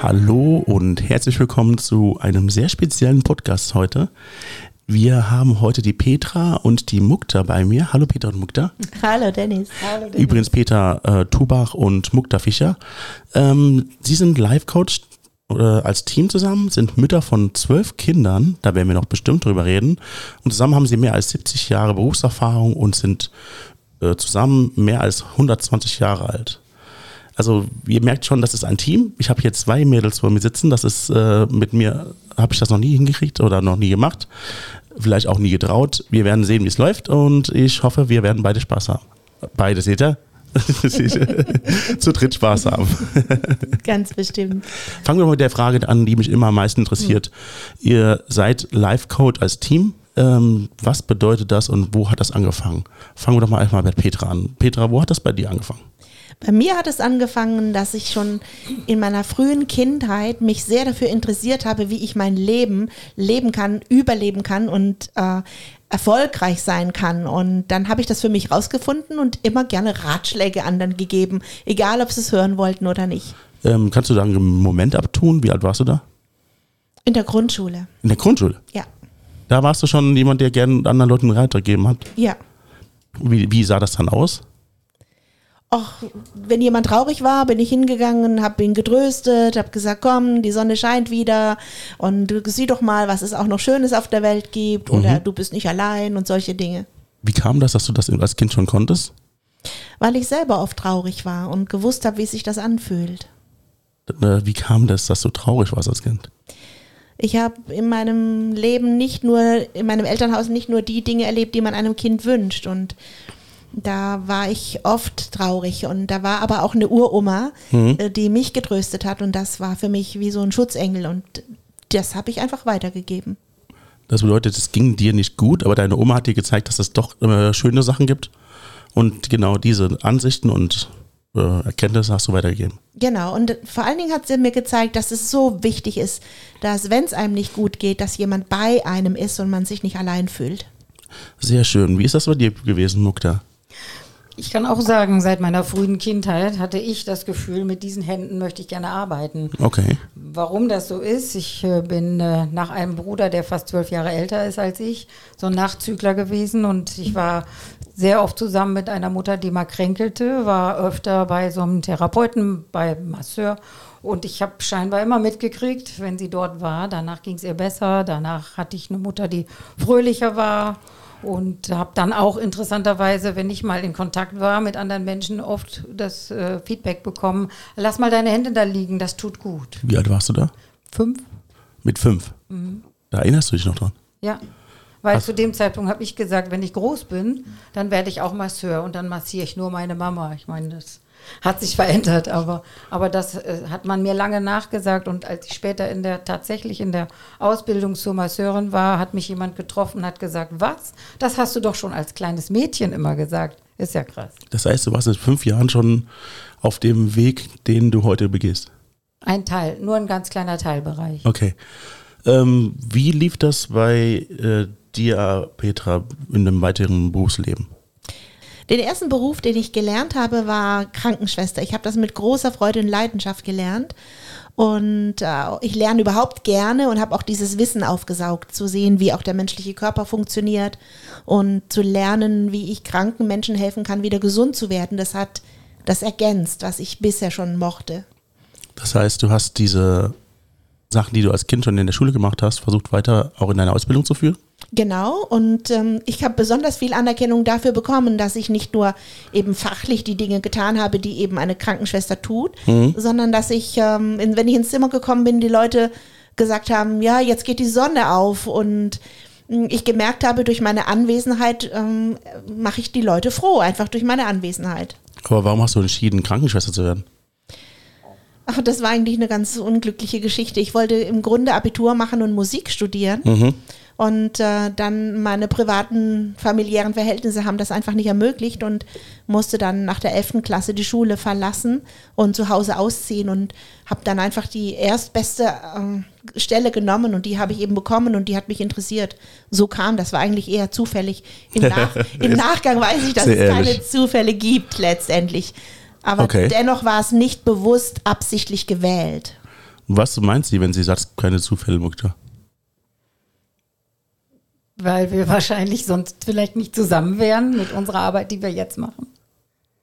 Hallo und herzlich willkommen zu einem sehr speziellen Podcast heute. Wir haben heute die Petra und die Mukta bei mir. Hallo Petra und Mukta. Hallo Dennis. Hallo Dennis. Übrigens Peter äh, Tubach und Mukta Fischer. Ähm, Sie sind Live-Coach äh, als Team zusammen, sind Mütter von zwölf Kindern, da werden wir noch bestimmt drüber reden. Und zusammen haben sie mehr als 70 Jahre Berufserfahrung und sind äh, zusammen mehr als 120 Jahre alt. Also ihr merkt schon, das ist ein Team. Ich habe hier zwei Mädels vor mir sitzen. Das ist äh, mit mir, habe ich das noch nie hingekriegt oder noch nie gemacht. Vielleicht auch nie getraut. Wir werden sehen, wie es läuft und ich hoffe, wir werden beide Spaß haben. Beide, seht ihr? zu dritt Spaß haben. Ganz bestimmt. Fangen wir mal mit der Frage an, die mich immer am meisten interessiert. Mhm. Ihr seid Live-Code als Team. Ähm, was bedeutet das und wo hat das angefangen? Fangen wir doch mal einfach mit Petra an. Petra, wo hat das bei dir angefangen? Bei mir hat es angefangen, dass ich schon in meiner frühen Kindheit mich sehr dafür interessiert habe, wie ich mein Leben leben kann, überleben kann und äh, erfolgreich sein kann. Und dann habe ich das für mich rausgefunden und immer gerne Ratschläge anderen gegeben, egal ob sie es hören wollten oder nicht. Ähm, kannst du da einen Moment abtun? Wie alt warst du da? In der Grundschule. In der Grundschule? Ja. Da warst du schon jemand, der gerne anderen Leuten einen Rat gegeben hat? Ja. Wie, wie sah das dann aus? Och, wenn jemand traurig war, bin ich hingegangen, habe ihn getröstet, habe gesagt, komm, die Sonne scheint wieder und sieh doch mal, was es auch noch Schönes auf der Welt gibt mhm. oder du bist nicht allein und solche Dinge. Wie kam das, dass du das als Kind schon konntest? Weil ich selber oft traurig war und gewusst habe, wie sich das anfühlt. Äh, wie kam das, dass du traurig warst als Kind? Ich habe in meinem Leben nicht nur, in meinem Elternhaus nicht nur die Dinge erlebt, die man einem Kind wünscht und da war ich oft traurig und da war aber auch eine Uroma, mhm. Äh, die mich getröstet hat und das war für mich wie so ein Schutzengel und das habe ich einfach weitergegeben. Das bedeutet, es ging dir nicht gut, aber deine Oma hat dir gezeigt, dass es doch äh, schöne Sachen gibt und genau diese Ansichten und äh, Erkenntnisse hast du weitergegeben. Genau, und vor allen Dingen hat sie mir gezeigt, dass es so wichtig ist, dass wenn es einem nicht gut geht, dass jemand bei einem ist und man sich nicht allein fühlt. Sehr schön. Wie ist das bei dir gewesen, Mukta? Ich kann auch sagen, seit meiner frühen Kindheit hatte ich das Gefühl, mit diesen Händen möchte ich gerne arbeiten. Okay. Warum das so ist, ich äh, bin äh, nach einem Bruder, der fast zwölf Jahre älter ist als ich, so ein Nachzügler gewesen und ich war sehr oft zusammen mit einer Mutter, die mal kränkelte, war öfter bei so einem Therapeuten, bei Masseur und ich habe scheinbar immer mitgekriegt, wenn sie dort war, danach ging es ihr besser, danach hatte ich eine Mutter, die fröhlicher war und habe dann auch interessanterweise, wenn ich mal in Kontakt war mit anderen Menschen, oft das äh, Feedback bekommen, lass mal deine Hände da liegen, das tut gut. Wie alt warst du da? Fünf. Mit fünf? Mhm. Da erinnerst du dich noch dran? Ja. Weil Ach. zu dem Zeitpunkt habe ich gesagt, wenn ich groß bin, dann werde ich auch Masseur und dann massiere ich nur meine Mama. Ich meine, das hat sich verändert, aber, aber das äh, hat man mir lange nachgesagt und als ich später in der tatsächlich in der Ausbildung zur Masseurin war, hat mich jemand getroffen und hat gesagt, was? Das hast du doch schon als kleines Mädchen immer gesagt. Ist ja krass. Das heißt, du warst seit fünf Jahren schon auf dem Weg, den du heute begehst. Ein Teil, nur ein ganz kleiner Teilbereich. Okay. Ähm, wie lief das bei äh, dir, Petra, in dem weiteren Berufsleben? Den ersten Beruf, den ich gelernt habe, war Krankenschwester. Ich habe das mit großer Freude und Leidenschaft gelernt. Und äh, ich lerne überhaupt gerne und habe auch dieses Wissen aufgesaugt, zu sehen, wie auch der menschliche Körper funktioniert und zu lernen, wie ich kranken Menschen helfen kann, wieder gesund zu werden. Das hat das ergänzt, was ich bisher schon mochte. Das heißt, du hast diese Sachen, die du als Kind schon in der Schule gemacht hast, versucht weiter auch in deiner Ausbildung zu führen? Genau, und ähm, ich habe besonders viel Anerkennung dafür bekommen, dass ich nicht nur eben fachlich die Dinge getan habe, die eben eine Krankenschwester tut, mhm. sondern dass ich, ähm, wenn ich ins Zimmer gekommen bin, die Leute gesagt haben, ja, jetzt geht die Sonne auf und hm, ich gemerkt habe, durch meine Anwesenheit ähm, mache ich die Leute froh, einfach durch meine Anwesenheit. Aber warum hast du entschieden, Krankenschwester zu werden? Ach, das war eigentlich eine ganz unglückliche Geschichte. Ich wollte im Grunde Abitur machen und Musik studieren. Mhm. Und äh, dann meine privaten familiären Verhältnisse haben das einfach nicht ermöglicht und musste dann nach der 11. Klasse die Schule verlassen und zu Hause ausziehen und habe dann einfach die erstbeste äh, Stelle genommen und die habe ich eben bekommen und die hat mich interessiert. So kam das, war eigentlich eher zufällig. Im, Nach im Nachgang weiß ich, dass es keine Zufälle gibt letztendlich. Aber okay. dennoch war es nicht bewusst absichtlich gewählt. Was meint sie, wenn sie sagt, keine Zufälle, Mukta? Weil wir wahrscheinlich sonst vielleicht nicht zusammen wären mit unserer Arbeit, die wir jetzt machen.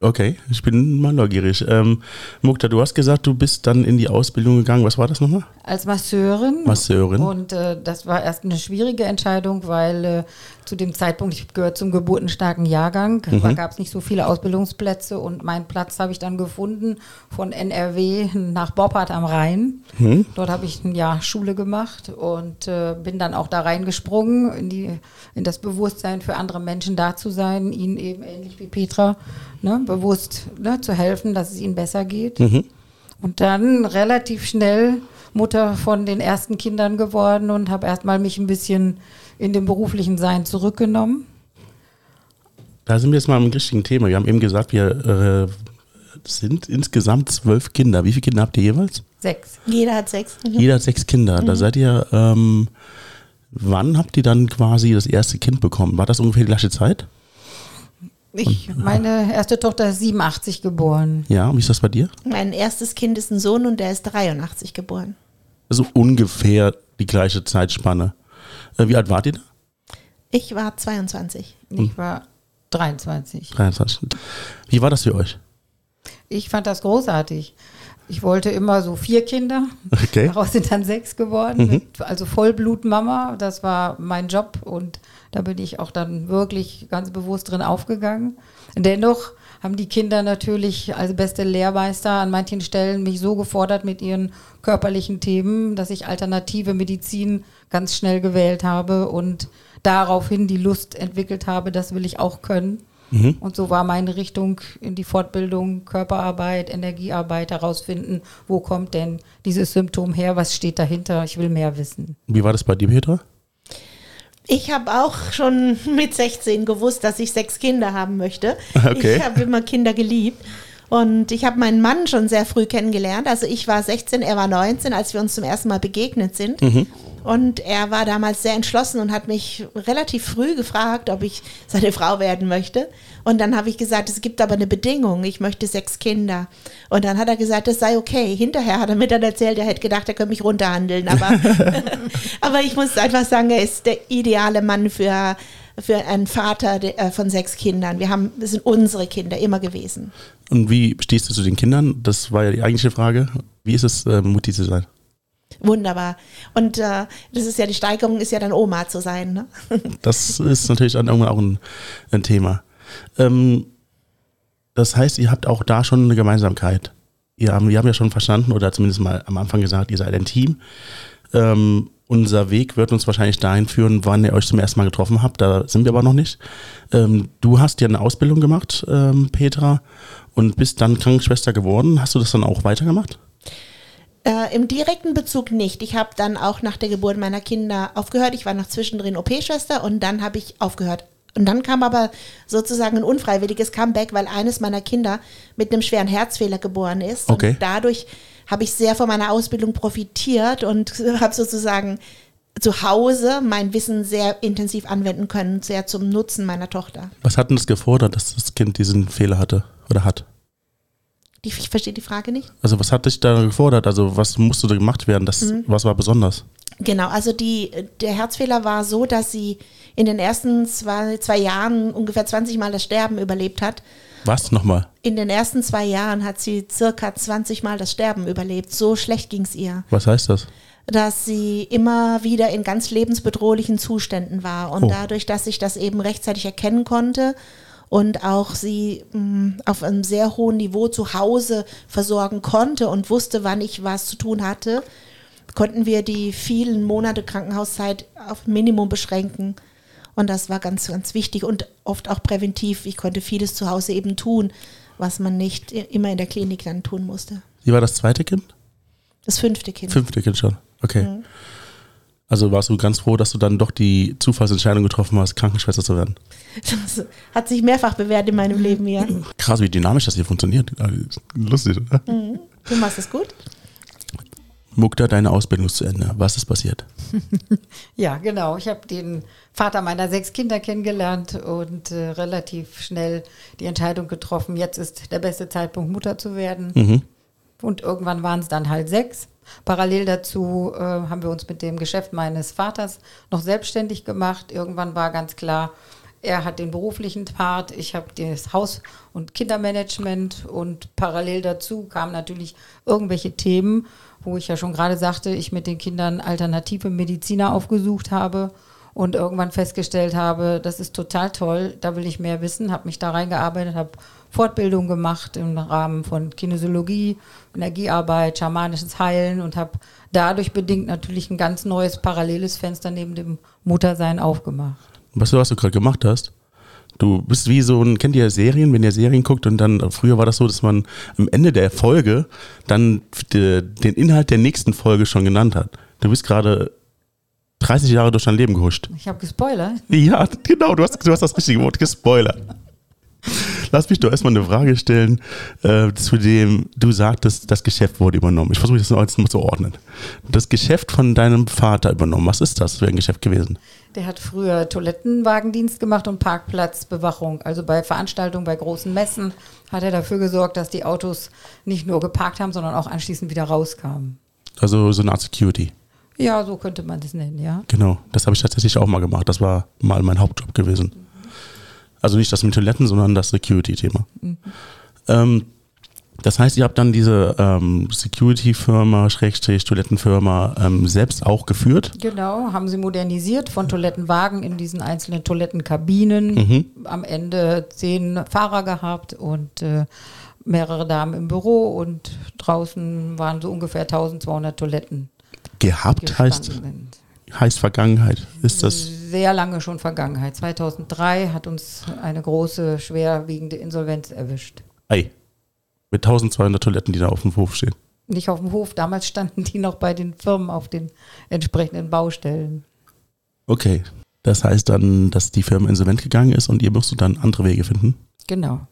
Okay, ich bin mal neugierig. Ähm, Mukta, du hast gesagt, du bist dann in die Ausbildung gegangen. Was war das nochmal? Als Masseurin. Masseurin. Und äh, das war erst eine schwierige Entscheidung, weil äh, zu dem Zeitpunkt, ich gehöre zum geburtenstarken Jahrgang, Mhm. da gab es nicht so viele Ausbildungsplätze und meinen Platz habe ich dann gefunden von NRW nach Boppard am Rhein. Mhm. Dort habe ich ein Jahr Schule gemacht und äh, bin dann auch da reingesprungen in, die, in das Bewusstsein für andere Menschen da zu sein, ihnen eben ähnlich wie Petra ne, bewusst ne, zu helfen, dass es ihnen besser geht. Mhm. Und dann relativ schnell Mutter von den ersten Kindern geworden und habe erstmal mich ein bisschen in dem beruflichen Sein zurückgenommen. Da sind wir jetzt mal am richtigen Thema. Wir haben eben gesagt, wir äh, sind insgesamt zwölf Kinder. Wie viele Kinder habt ihr jeweils? Sechs. Jeder hat sechs. Mhm. Jeder hat sechs Kinder. Da seid ihr, ähm, wann habt ihr dann quasi das erste Kind bekommen? War das ungefähr die gleiche Zeit? Ich, meine erste Tochter ist 87 geboren. Ja, und wie ist das bei dir? Mein erstes Kind ist ein Sohn und der ist 83 geboren. Also ungefähr die gleiche Zeitspanne. Äh, wie alt wart ihr da? Ich war 22. Ich war 23. 23. Wie war das für euch? Ich fand das großartig. Ich wollte immer so vier Kinder. Okay. Daraus sind dann sechs geworden. Mit, also Vollblutmama, das war mein Job und da bin ich auch dann wirklich ganz bewusst drin aufgegangen. Dennoch haben die Kinder natürlich als beste Lehrmeister an manchen Stellen mich so gefordert mit ihren körperlichen Themen, dass ich alternative Medizin ganz schnell gewählt habe und daraufhin die Lust entwickelt habe, das will ich auch können. Und so war meine Richtung in die Fortbildung, Körperarbeit, Energiearbeit, herausfinden, wo kommt denn dieses Symptom her, was steht dahinter, ich will mehr wissen. Wie war das bei dir, Petra? Ich habe auch schon mit 16 gewusst, dass ich sechs Kinder haben möchte. Okay. Ich habe immer Kinder geliebt. Und ich habe meinen Mann schon sehr früh kennengelernt. Also ich war 16, er war 19, als wir uns zum ersten Mal begegnet sind. Und er war damals sehr entschlossen und hat mich relativ früh gefragt, ob ich seine Frau werden möchte. Und dann habe ich gesagt, es gibt aber eine Bedingung, ich möchte sechs Kinder. Und dann hat er gesagt, das sei okay. Hinterher hat er mir dann erzählt, er hätte gedacht, er könnte mich runterhandeln. Aber, aber ich muss einfach sagen, er ist der ideale Mann für, für einen Vater äh, von sechs Kindern. Wir haben, das sind unsere Kinder immer gewesen. Und wie stehst du zu den Kindern? Das war ja die eigentliche Frage. Wie ist es, äh, Mutti zu sein? Wunderbar. Und äh, das ist ja die Steigerung, ist ja dann Oma zu sein. Ne? Das ist natürlich dann irgendwann auch ein, ein Thema. Ähm, das heißt, ihr habt auch da schon eine Gemeinsamkeit. Ihr haben, wir haben ja schon verstanden oder zumindest mal am Anfang gesagt, ihr seid ein Team. Ähm, unser Weg wird uns wahrscheinlich dahin führen, wann ihr euch zum ersten Mal getroffen habt. Da sind wir aber noch nicht. Ähm, du hast ja eine Ausbildung gemacht, ähm, Petra, und bist dann Krankenschwester geworden. Hast du das dann auch weitergemacht? Äh, Im direkten Bezug nicht. Ich habe dann auch nach der Geburt meiner Kinder aufgehört. Ich war noch zwischendrin OP-Schwester und dann habe ich aufgehört. Und dann kam aber sozusagen ein unfreiwilliges Comeback, weil eines meiner Kinder mit einem schweren Herzfehler geboren ist. Okay. Und dadurch habe ich sehr von meiner Ausbildung profitiert und habe sozusagen zu Hause mein Wissen sehr intensiv anwenden können, sehr zum Nutzen meiner Tochter. Was hat denn das gefordert, dass das Kind diesen Fehler hatte oder hat? Ich verstehe die Frage nicht. Also was hat dich da gefordert? Also was musste da gemacht werden? Das, Was war besonders? Genau, also die, der Herzfehler war so, dass sie in den ersten zwei, zwei Jahren ungefähr 20 Mal das Sterben überlebt hat. Was nochmal? In den ersten zwei Jahren hat sie circa 20 Mal das Sterben überlebt. So schlecht ging es ihr, Was heißt das? dass sie immer wieder in ganz lebensbedrohlichen Zuständen war. Und Oh. dadurch, dass ich das eben rechtzeitig erkennen konnte und auch sie mh, auf einem sehr hohen Niveau zu Hause versorgen konnte und wusste, wann ich was zu tun hatte, konnten wir die vielen Monate Krankenhauszeit auf Minimum beschränken. Und das war ganz, ganz wichtig und oft auch präventiv. Ich konnte vieles zu Hause eben tun, was man nicht immer in der Klinik dann tun musste. Wie war das zweite Kind? Das fünfte Kind. Fünfte Kind schon. Okay. Also warst du ganz froh, dass du dann doch die Zufallsentscheidung getroffen hast, Krankenschwester zu werden. Das hat sich mehrfach bewährt in meinem Leben, ja. Krass, wie dynamisch das hier funktioniert. Lustig, oder? Du machst es gut. Mukta, deine Ausbildung ist zu Ende. Was ist passiert? Ja, genau. Ich habe den Vater meiner sechs Kinder kennengelernt und äh, relativ schnell die Entscheidung getroffen, jetzt ist der beste Zeitpunkt, Mutter zu werden. Mhm. Und irgendwann waren es dann halt sechs. Parallel dazu äh, haben wir uns mit dem Geschäft meines Vaters noch selbstständig gemacht. Irgendwann war ganz klar, er hat den beruflichen Part, ich habe das Haus- und Kindermanagement und parallel dazu kamen natürlich irgendwelche Themen, wo ich ja schon gerade sagte, ich mit den Kindern alternative Mediziner aufgesucht habe und irgendwann festgestellt habe, das ist total toll, da will ich mehr wissen, habe mich da reingearbeitet, habe Fortbildung gemacht im Rahmen von Kinesiologie, Energiearbeit, schamanisches Heilen und habe dadurch bedingt natürlich ein ganz neues paralleles Fenster neben dem Muttersein aufgemacht. Weißt du, was du gerade gemacht hast? Du bist wie so ein, kennt ihr Serien, wenn ihr Serien guckt und dann, früher war das so, dass man am Ende der Folge dann de, den Inhalt der nächsten Folge schon genannt hat. Du bist gerade 30 Jahre durch dein Leben gehuscht. Ich habe gespoilert. Ja, genau, du hast, du hast das richtige Wort gespoilert. Lass mich doch erstmal eine Frage stellen, äh, zu dem du sagtest, das Geschäft wurde übernommen. Ich versuche das jetzt mal zu ordnen. Das Geschäft von deinem Vater übernommen. Was ist das für ein Geschäft gewesen? Der hat früher Toilettenwagendienst gemacht und Parkplatzbewachung. Also bei Veranstaltungen, bei großen Messen hat er dafür gesorgt, dass die Autos nicht nur geparkt haben, sondern auch anschließend wieder rauskamen. Also so eine Art Security. Ja, so könnte man das nennen, ja. Genau, das habe ich tatsächlich auch mal gemacht. Das war mal mein Hauptjob gewesen. Also nicht das mit Toiletten, sondern das Security-Thema. Mhm. Ähm, das heißt, ihr habt dann diese ähm, Security-Firma, Schrägstrich, Toilettenfirma ähm, selbst auch geführt? Genau, haben sie modernisiert von Toilettenwagen in diesen einzelnen Toilettenkabinen. Mhm. Am Ende zehn Fahrer gehabt und äh, mehrere Damen im Büro und draußen waren so ungefähr 1200 Toiletten. Gehabt heißt, heißt Vergangenheit. Ist das sehr lange schon Vergangenheit. 2003 hat uns eine große, schwerwiegende Insolvenz erwischt. Ei. Mit 1200 Toiletten, die da auf dem Hof stehen. Nicht auf dem Hof, damals standen die noch bei den Firmen auf den entsprechenden Baustellen. Okay. Das heißt dann, dass die Firma insolvent gegangen ist und ihr musstet dann andere Wege finden? Genau.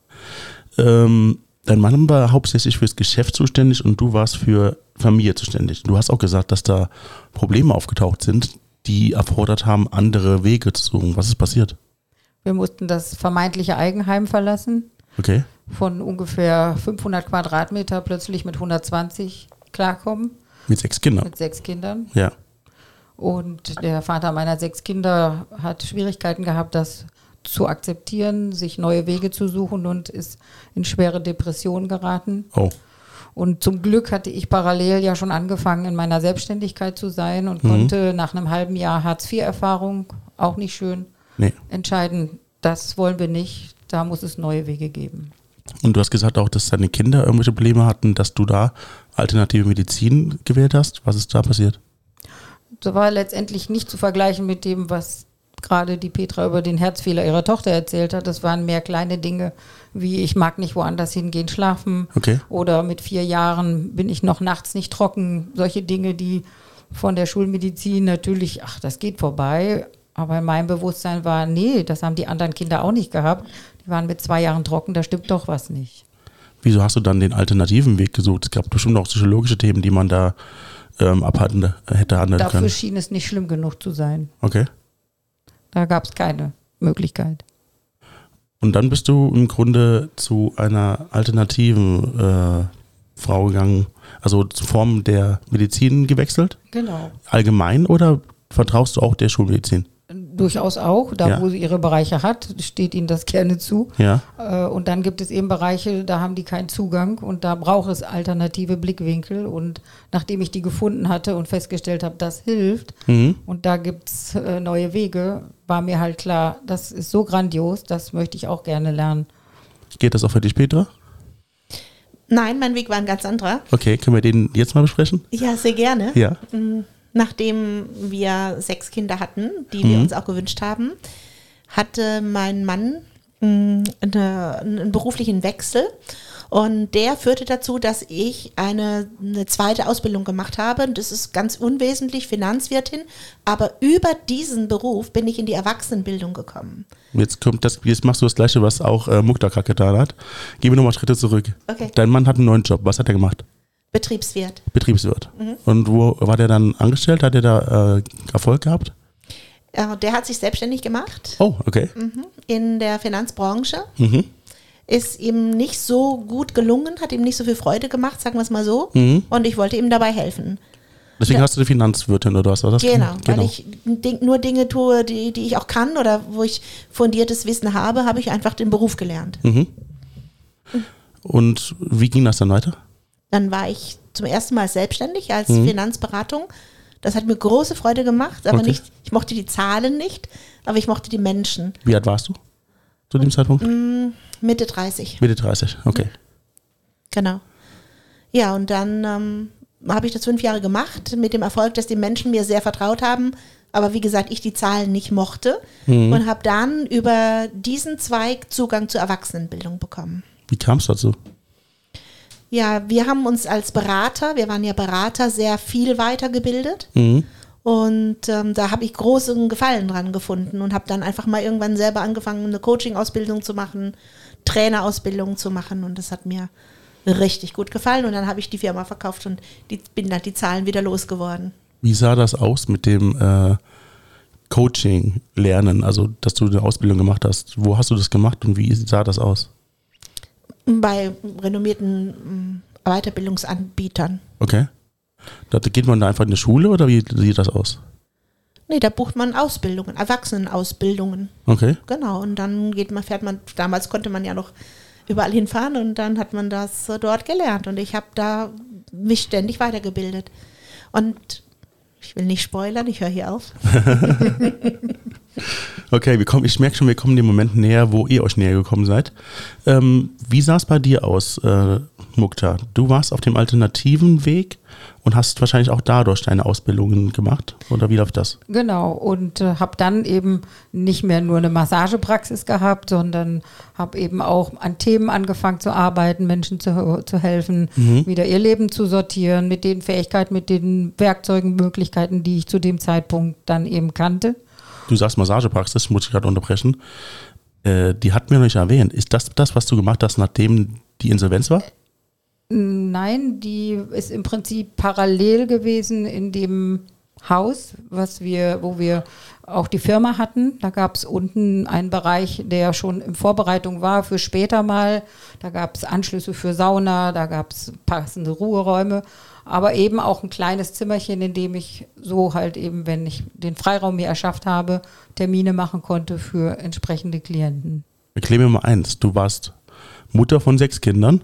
Ähm, dein Mann war hauptsächlich fürs Geschäft zuständig und du warst für Familie zuständig. Du hast auch gesagt, dass da Probleme aufgetaucht sind, die erfordert haben, andere Wege zu suchen. Was ist passiert? Wir mussten das vermeintliche Eigenheim verlassen. Okay. Von ungefähr 500 Quadratmeter plötzlich mit 120 klarkommen. Mit sechs Kindern? Mit sechs Kindern. Ja. Und der Vater meiner sechs Kinder hat Schwierigkeiten gehabt, das zu akzeptieren, sich neue Wege zu suchen und ist in schwere Depressionen geraten. Oh. Und zum Glück hatte ich parallel ja schon angefangen, in meiner Selbstständigkeit zu sein und mhm. konnte nach einem halben Jahr Hartz-IV-Erfahrung, auch nicht schön, nee. entscheiden, das wollen wir nicht, da muss es neue Wege geben. Und du hast gesagt auch, dass deine Kinder irgendwelche Probleme hatten, dass du da alternative Medizin gewählt hast. Was ist da passiert? Das war letztendlich nicht zu vergleichen mit dem, was gerade die Petra über den Herzfehler ihrer Tochter erzählt hat. Das waren mehr kleine Dinge, wie ich mag nicht woanders hingehen schlafen. Okay. Oder mit vier Jahren bin ich noch nachts nicht trocken. Solche Dinge, die von der Schulmedizin natürlich, ach, das geht vorbei. Aber in meinem Bewusstsein war, nee, das haben die anderen Kinder auch nicht gehabt. Die waren mit zwei Jahren trocken, da stimmt doch was nicht. Wieso hast du dann den alternativen Weg gesucht? Es gab bestimmt auch psychologische Themen, die man da ähm, abhandeln hätte handeln Dafür können. Dafür schien es nicht schlimm genug zu sein. Okay. Da gab es keine Möglichkeit. Und dann bist du im Grunde zu einer alternativen äh, Frau gegangen, also zu Formen der Medizin gewechselt? Genau. Allgemein oder vertraust du auch der Schulmedizin? Durchaus auch. Da, ja. wo sie ihre Bereiche hat, steht ihnen das gerne zu. Ja. Äh, und dann gibt es eben Bereiche, da haben die keinen Zugang und da braucht es alternative Blickwinkel. Und nachdem ich die gefunden hatte und festgestellt habe, das hilft mhm. und da gibt es äh, neue Wege, war mir halt klar, das ist so grandios, das möchte ich auch gerne lernen. Geht das auch für dich, Petra? Nein, mein Weg war ein ganz anderer. Okay, können wir den jetzt mal besprechen? Ja, sehr gerne. Ja. Mhm nachdem wir sechs Kinder hatten, die mhm. wir uns auch gewünscht haben, hatte mein Mann mm, eine, einen beruflichen Wechsel. Und der führte dazu, dass ich eine, eine zweite Ausbildung gemacht habe. Und das ist ganz unwesentlich, Finanzwirtin. Aber über diesen Beruf bin ich in die Erwachsenenbildung gekommen. Jetzt kommt das, jetzt machst du das Gleiche, was auch äh, Mukta getan hat. Gehen wir nochmal Schritte zurück. Okay. Dein Mann hat einen neuen Job. Was hat er gemacht? Betriebswirt. Betriebswirt. Mhm. Und wo war der dann angestellt? Hat er da äh, Erfolg gehabt? Der hat sich selbstständig gemacht. Oh, okay. Mhm. In der Finanzbranche. Mhm. ist ihm nicht so gut gelungen, hat ihm nicht so viel Freude gemacht, sagen wir es mal so. Mhm. Und ich wollte ihm dabei helfen. Deswegen Ja. hast du die Finanzwirtin oder was war das? Genau, weil ich nur Dinge tue, die, die ich auch kann oder wo ich fundiertes Wissen habe, habe ich einfach den Beruf gelernt. Mhm. Und wie ging das dann weiter? Dann war ich zum ersten Mal selbstständig als Mhm. Finanzberatung. Das hat mir große Freude gemacht, aber Okay. nicht, ich mochte die Zahlen nicht, aber ich mochte die Menschen. Wie alt warst du zu dem Zeitpunkt? Mitte 30, Mitte 30, okay. genau. Ja, und dann ähm, habe ich das fünf Jahre gemacht, mit dem Erfolg, dass die Menschen mir sehr vertraut haben. Aber wie gesagt, ich die Zahlen nicht mochte und habe dann über diesen Zweig Zugang zur Erwachsenenbildung bekommen. Wie kam es dazu? Ja, wir haben uns als Berater, wir waren ja Berater, sehr viel weitergebildet. Mhm. Und ähm, da habe ich großen Gefallen dran gefunden und habe dann einfach mal irgendwann selber angefangen, eine Coaching-Ausbildung zu machen, Trainerausbildung zu machen. Und das hat mir richtig gut gefallen. Und dann habe ich die Firma verkauft und die, bin dann die Zahlen wieder losgeworden. Wie sah das aus mit dem äh, Coaching, Lernen, also dass du eine Ausbildung gemacht hast? Wo hast du das gemacht und wie sah das aus? Bei renommierten mm, Weiterbildungsanbietern. Okay. Da geht man da einfach in die Schule oder wie sieht das aus? Nee, da bucht man Ausbildungen, Erwachsenenausbildungen. Okay. Genau, und dann geht man, fährt man, damals konnte man ja noch überall hinfahren und dann hat man das äh, dort gelernt und ich habe da mich ständig weitergebildet. Und ich will nicht spoilern, ich höre hier auf. Okay, wir kommen, ich merke schon, wir kommen dem Moment näher, wo ihr euch näher gekommen seid. Ähm, wie sah es bei dir aus, äh, Mukta? Du warst auf dem alternativen Weg und hast wahrscheinlich auch dadurch deine Ausbildungen gemacht. Oder wie läuft das? Genau, und äh, habe dann eben nicht mehr nur eine Massagepraxis gehabt, sondern habe eben auch an Themen angefangen zu arbeiten, Menschen zu, zu helfen, wieder ihr Leben zu sortieren, mit den Fähigkeiten, mit den Werkzeugen, Möglichkeiten, die ich zu dem Zeitpunkt dann eben kannte. Du sagst Massagepraxis, muss ich gerade unterbrechen. Äh, die hat mir noch nicht erwähnt. Ist das das, was du gemacht hast, nachdem die Insolvenz war? Nein, die ist im Prinzip parallel gewesen in dem Haus, was wir, wo wir auch die Firma hatten. Da gab es unten einen Bereich, der schon in Vorbereitung war für später mal. Da gab es Anschlüsse für Sauna, da gab es passende Ruheräume, aber eben auch ein kleines Zimmerchen, in dem ich so halt eben, wenn ich den Freiraum mir erschafft habe, Termine machen konnte für entsprechende Klienten. Erklär mir mal eins. Du warst Mutter von sechs Kindern.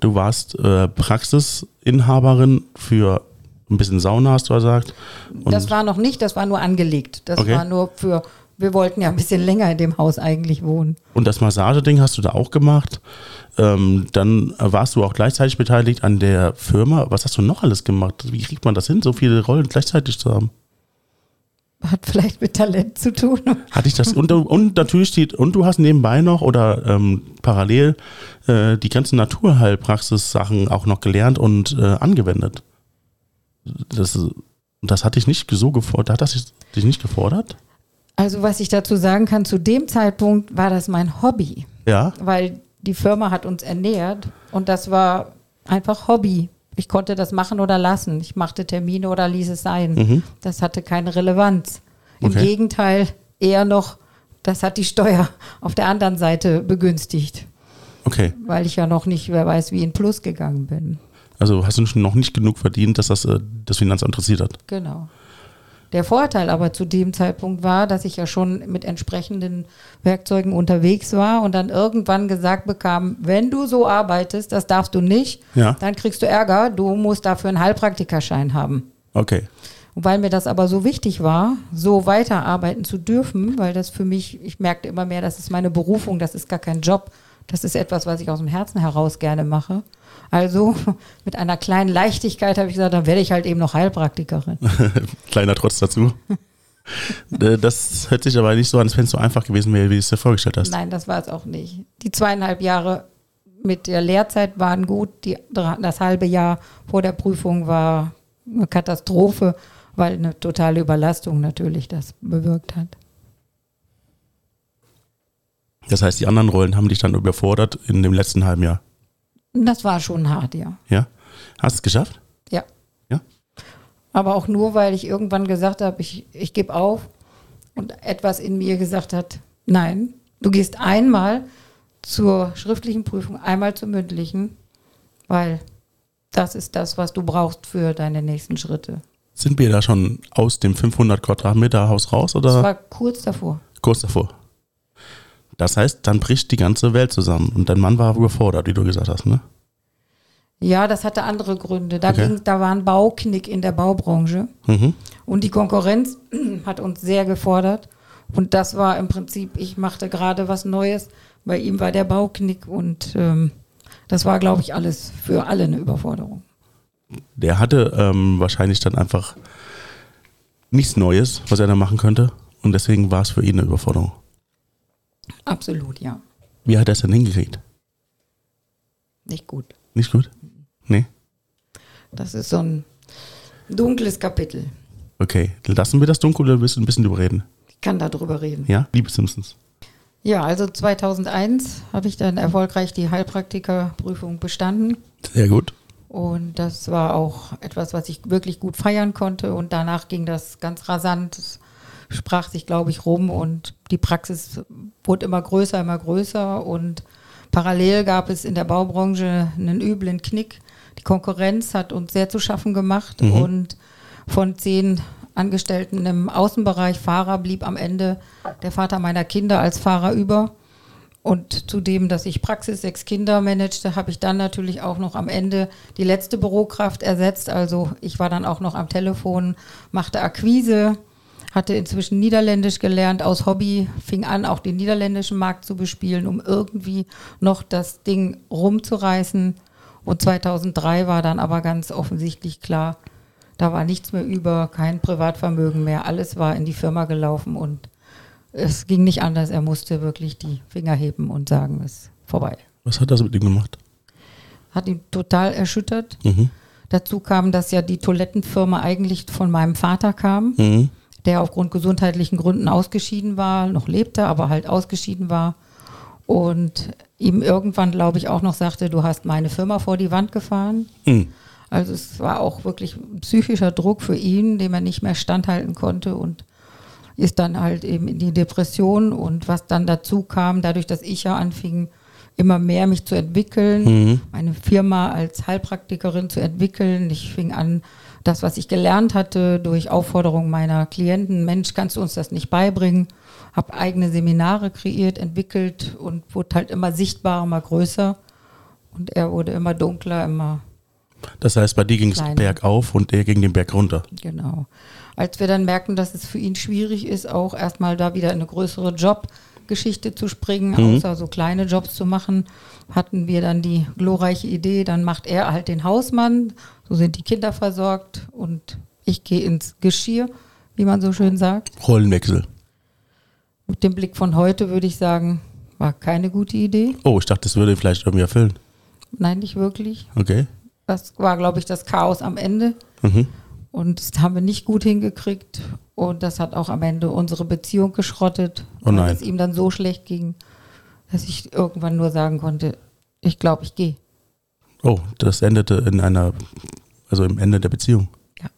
Du warst äh, Praxisinhaberin für ein bisschen Sauna, hast du gesagt. Das war noch nicht, das war nur angelegt. Das Okay. war nur für, wir wollten ja ein bisschen länger in dem Haus eigentlich wohnen. Und das Massageding hast du da auch gemacht. Ähm, dann warst du auch gleichzeitig beteiligt an der Firma. Was hast du noch alles gemacht? Wie kriegt man das hin, so viele Rollen gleichzeitig zu haben? Hat vielleicht mit Talent zu tun. Hatte ich das und, und natürlich steht, und du hast nebenbei noch oder ähm, parallel äh, die ganzen Naturheilpraxis-Sachen auch noch gelernt und äh, angewendet. Das, das hatte ich nicht so gefordert. Hat das dich nicht gefordert? Also was ich dazu sagen kann, zu dem Zeitpunkt war das mein Hobby, Ja. weil die Firma hat uns ernährt und das war einfach Hobby. Ich konnte das machen oder lassen. Ich machte Termine oder ließ es sein. Mhm. Das hatte keine Relevanz. Im Okay. Gegenteil, eher noch, das hat die Steuer auf der anderen Seite begünstigt, Okay. weil ich ja noch nicht, wer weiß, wie in Plus gegangen bin. Also hast du schon noch nicht genug verdient, dass das äh, das Finanzamt interessiert hat. Genau. Der Vorteil aber zu dem Zeitpunkt war, dass ich ja schon mit entsprechenden Werkzeugen unterwegs war und dann irgendwann gesagt bekam, wenn du so arbeitest, das darfst du nicht, Ja. dann kriegst du Ärger, du musst dafür einen Heilpraktikerschein haben. Okay. Und weil mir das aber so wichtig war, so weiterarbeiten zu dürfen, weil das für mich, ich merkte immer mehr, das ist meine Berufung, das ist gar kein Job, das ist etwas, was ich aus dem Herzen heraus gerne mache. Also mit einer kleinen Leichtigkeit habe ich gesagt, dann werde ich halt eben noch Heilpraktikerin. Kleiner Trotz dazu. Äh, das hört sich aber nicht so an, als wenn es so einfach gewesen wäre, wie du es dir vorgestellt hast. Nein, das war es auch nicht. Die zweieinhalb Jahre mit der Lehrzeit waren gut. Die, das halbe Jahr vor der Prüfung war eine Katastrophe, weil eine totale Überlastung natürlich das bewirkt hat. Das heißt, die anderen Rollen haben dich dann überfordert in dem letzten halben Jahr. Das war schon hart, ja. Ja? Hast du es geschafft? Ja. Ja? Aber auch nur, weil ich irgendwann gesagt habe, ich, ich gebe auf und etwas in mir gesagt hat, nein, du gehst einmal zur schriftlichen Prüfung, einmal zur mündlichen, weil das ist das, was du brauchst für deine nächsten Schritte. Sind wir da schon aus dem 500 Quadratmeter Haus raus oder Das war kurz davor. kurz davor? Das heißt, dann bricht die ganze Welt zusammen und dein Mann war überfordert, wie du gesagt hast, ne? Ja, das hatte andere Gründe. Da, Okay. ging, da war ein Bauknick in der Baubranche Mhm. und die Konkurrenz hat uns sehr gefordert. Und das war im Prinzip, ich machte gerade was Neues. Bei ihm war der Bauknick und ähm, das war, glaube ich, alles für alle eine Überforderung. Der hatte ähm, wahrscheinlich dann einfach nichts Neues, was er da machen könnte und deswegen war es für ihn eine Überforderung. Absolut, ja. Wie hat er es denn hingekriegt? Nicht gut. Nicht gut? Nee? Das ist so ein dunkles Kapitel. Okay, lassen wir das dunkel oder willst du ein bisschen drüber reden? Ich kann darüber reden. Ja, liebe Simpsons. Ja, also 2001 habe ich dann erfolgreich die Heilpraktikerprüfung bestanden. Sehr gut. Und das war auch etwas, was ich wirklich gut feiern konnte. Und danach ging das ganz rasant. Sprach sich, glaube ich, rum und die Praxis wurde immer größer, immer größer. Und parallel gab es in der Baubranche einen üblen Knick. Die Konkurrenz hat uns sehr zu schaffen gemacht. Mhm. Und von zehn Angestellten im Außenbereich Fahrer blieb am Ende der Vater meiner Kinder als Fahrer über. Und zudem, dass ich Praxis sechs Kinder managte, habe ich dann natürlich auch noch am Ende die letzte Bürokraft ersetzt. Also ich war dann auch noch am Telefon, machte Akquise, hatte inzwischen Niederländisch gelernt aus Hobby, fing an, auch den niederländischen Markt zu bespielen, um irgendwie noch das Ding rumzureißen. Und 2003 war dann aber ganz offensichtlich klar, da war nichts mehr über, kein Privatvermögen mehr. Alles war in die Firma gelaufen und es ging nicht anders. Er musste wirklich die Finger heben und sagen, es ist vorbei. Was hat das mit ihm gemacht? Hat ihn total erschüttert. Mhm. Dazu kam, dass ja die Toilettenfirma eigentlich von meinem Vater kam, Mhm. Der aufgrund gesundheitlichen Gründen ausgeschieden war, noch lebte, aber halt ausgeschieden war. Und ihm irgendwann, glaube ich, auch noch sagte, du hast meine Firma vor die Wand gefahren. Mhm. Also es war auch wirklich ein psychischer Druck für ihn, dem er nicht mehr standhalten konnte und ist dann halt eben in die Depression und was dann dazu kam, dadurch, dass ich ja anfing, immer mehr mich zu entwickeln, Mhm. meine Firma als Heilpraktikerin zu entwickeln. Ich fing an, das, was ich gelernt hatte, durch Aufforderung meiner Klienten, Mensch, kannst du uns das nicht beibringen? Habe eigene Seminare kreiert, entwickelt und wurde halt immer sichtbarer, immer größer. Und er wurde immer dunkler, immer Das heißt, bei dir ging es bergauf und er ging den Berg runter. Genau. Als wir dann merken, dass es für ihn schwierig ist, auch erstmal da wieder in eine größere Jobgeschichte zu springen, Mhm. außer so kleine Jobs zu machen, hatten wir dann die glorreiche Idee, dann macht er halt den Hausmann, so sind die Kinder versorgt und ich gehe ins Geschirr, wie man so schön sagt. Rollenwechsel. Mit dem Blick von heute würde ich sagen, war keine gute Idee. Oh, ich dachte, das würde vielleicht irgendwie erfüllen. Nein, nicht wirklich. Okay. Das war, glaube ich, das Chaos am Ende. Mhm. Und das haben wir nicht gut hingekriegt. Und das hat auch am Ende unsere Beziehung geschrottet, Oh weil es ihm dann so schlecht ging, dass ich irgendwann nur sagen konnte, ich glaube, ich gehe. Oh, das endete in einer, also im Ende der Beziehung. Ja.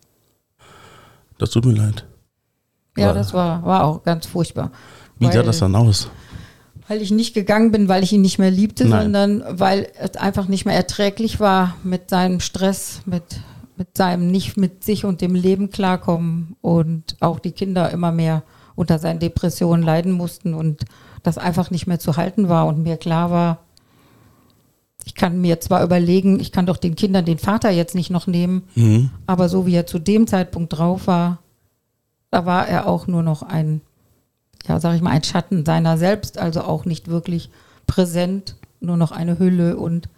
Das tut mir leid. Ja, Aber- das war, war auch ganz furchtbar. Wie sah das dann aus? Weil ich nicht gegangen bin, weil ich ihn nicht mehr liebte, Nein. sondern weil es einfach nicht mehr erträglich war mit seinem Stress, mit, mit seinem nicht mit sich und dem Leben klarkommen und auch die Kinder immer mehr unter seinen Depressionen leiden mussten und das einfach nicht mehr zu halten war und mir klar war, ich kann mir zwar überlegen, ich kann doch den Kindern den Vater jetzt nicht noch nehmen, Mhm. aber so wie er zu dem Zeitpunkt drauf war, da war er auch nur noch ein, ja, sag ich mal, ein Schatten seiner selbst, also auch nicht wirklich präsent, nur noch eine Hülle. Und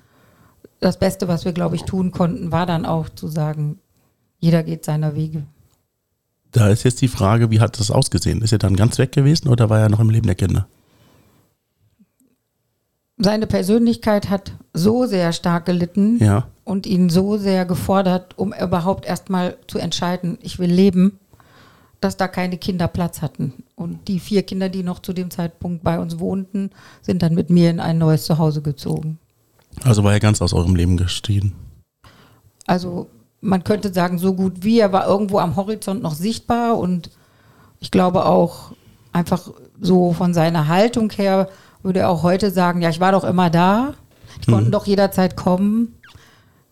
das Beste, was wir, glaube ich, tun konnten, war dann auch zu sagen, jeder geht seiner Wege. Da ist jetzt die Frage, wie hat das ausgesehen? Ist er dann ganz weg gewesen oder war er noch im Leben der Kinder? Seine Persönlichkeit hat so sehr stark gelitten Ja. und ihn so sehr gefordert, um überhaupt erstmal zu entscheiden, ich will leben, dass da keine Kinder Platz hatten. Und die vier Kinder, die noch zu dem Zeitpunkt bei uns wohnten, sind dann mit mir in ein neues Zuhause gezogen. Also war er ganz aus eurem Leben gestiegen. Also man könnte sagen, so gut wie er war irgendwo am Horizont noch sichtbar und ich glaube auch einfach so von seiner Haltung her würde auch heute sagen, ja, ich war doch immer da. Die konnten doch jederzeit kommen.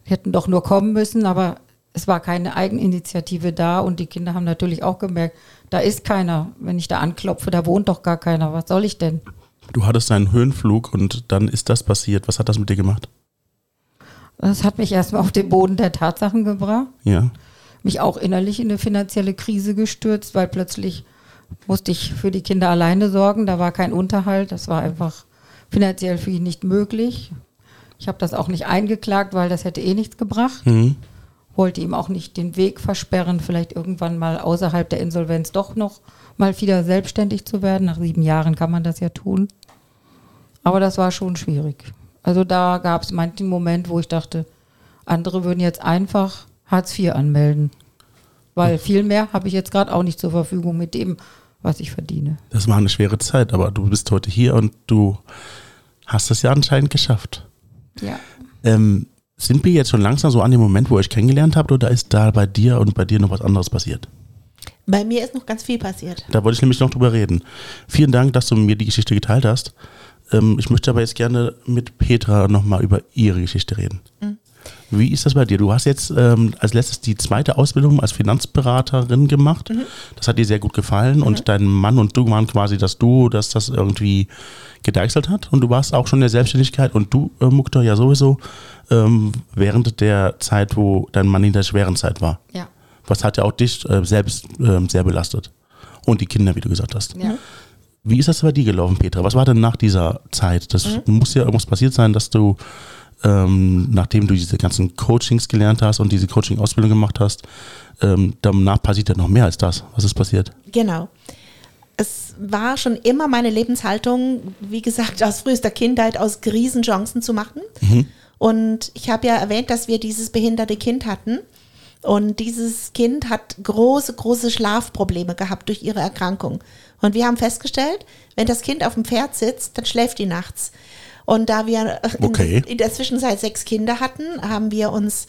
Die hätten doch nur kommen müssen, aber es war keine Eigeninitiative da und die Kinder haben natürlich auch gemerkt, da ist keiner. Wenn ich da anklopfe, da wohnt doch gar keiner. Was soll ich denn? Du hattest einen Höhenflug und dann ist das passiert. Was hat das mit dir gemacht? Das hat mich erstmal auf den Boden der Tatsachen gebracht. Ja. Mich auch innerlich in eine finanzielle Krise gestürzt, weil plötzlich musste ich für die Kinder alleine sorgen. Da war kein Unterhalt. Das war einfach finanziell für ihn nicht möglich. Ich habe das auch nicht eingeklagt, weil das hätte eh nichts gebracht. Mhm. Wollte ihm auch nicht den Weg versperren, vielleicht irgendwann mal außerhalb der Insolvenz doch noch mal wieder selbstständig zu werden. Nach sieben Jahren kann man das ja tun. Aber das war schon schwierig. Also da gab es manchen Moment, wo ich dachte, andere würden jetzt einfach Hartz IV anmelden. Weil viel mehr habe ich jetzt gerade auch nicht zur Verfügung mit dem, was ich verdiene. Das war eine schwere Zeit, aber du bist heute hier und du hast es ja anscheinend geschafft. Ja. Ähm, sind wir jetzt schon langsam so an dem Moment, wo ihr euch kennengelernt habt, oder ist da bei dir und bei dir noch was anderes passiert? Bei mir ist noch ganz viel passiert. Da wollte ich nämlich noch drüber reden. Vielen Dank, dass du mir die Geschichte geteilt hast. Ähm, ich möchte aber jetzt gerne mit Petra nochmal über ihre Geschichte reden. Wie ist das bei dir? Du hast jetzt ähm, als letztes die zweite Ausbildung als Finanzberaterin gemacht. Das hat dir sehr gut gefallen und dein Mann und du waren quasi das Duo, das das irgendwie gedeichselt hat. Und du warst auch schon in der Selbstständigkeit und du, äh, Mukta, ja sowieso ähm, während der Zeit, wo dein Mann in der schweren Zeit war. Ja. Was hat ja auch dich äh, selbst ähm, sehr belastet. Und die Kinder, wie du gesagt hast. ja. Wie ist das bei dir gelaufen, Petra? Was war denn nach dieser Zeit? Das muss ja irgendwas passiert sein, dass du, ähm, nachdem du diese ganzen Coachings gelernt hast und diese Coaching-Ausbildung gemacht hast, ähm, danach passiert ja noch mehr als das. Was ist passiert? Genau. Es war schon immer meine Lebenshaltung, wie gesagt, aus frühester Kindheit aus Riesenchancen zu machen. Und ich habe ja erwähnt, dass wir dieses behinderte Kind hatten. Und dieses Kind hat große, große Schlafprobleme gehabt durch ihre Erkrankung. Und wir haben festgestellt, wenn das Kind auf dem Pferd sitzt, dann schläft die nachts. Und da wir in, Okay. in der Zwischenzeit sechs Kinder hatten, haben wir uns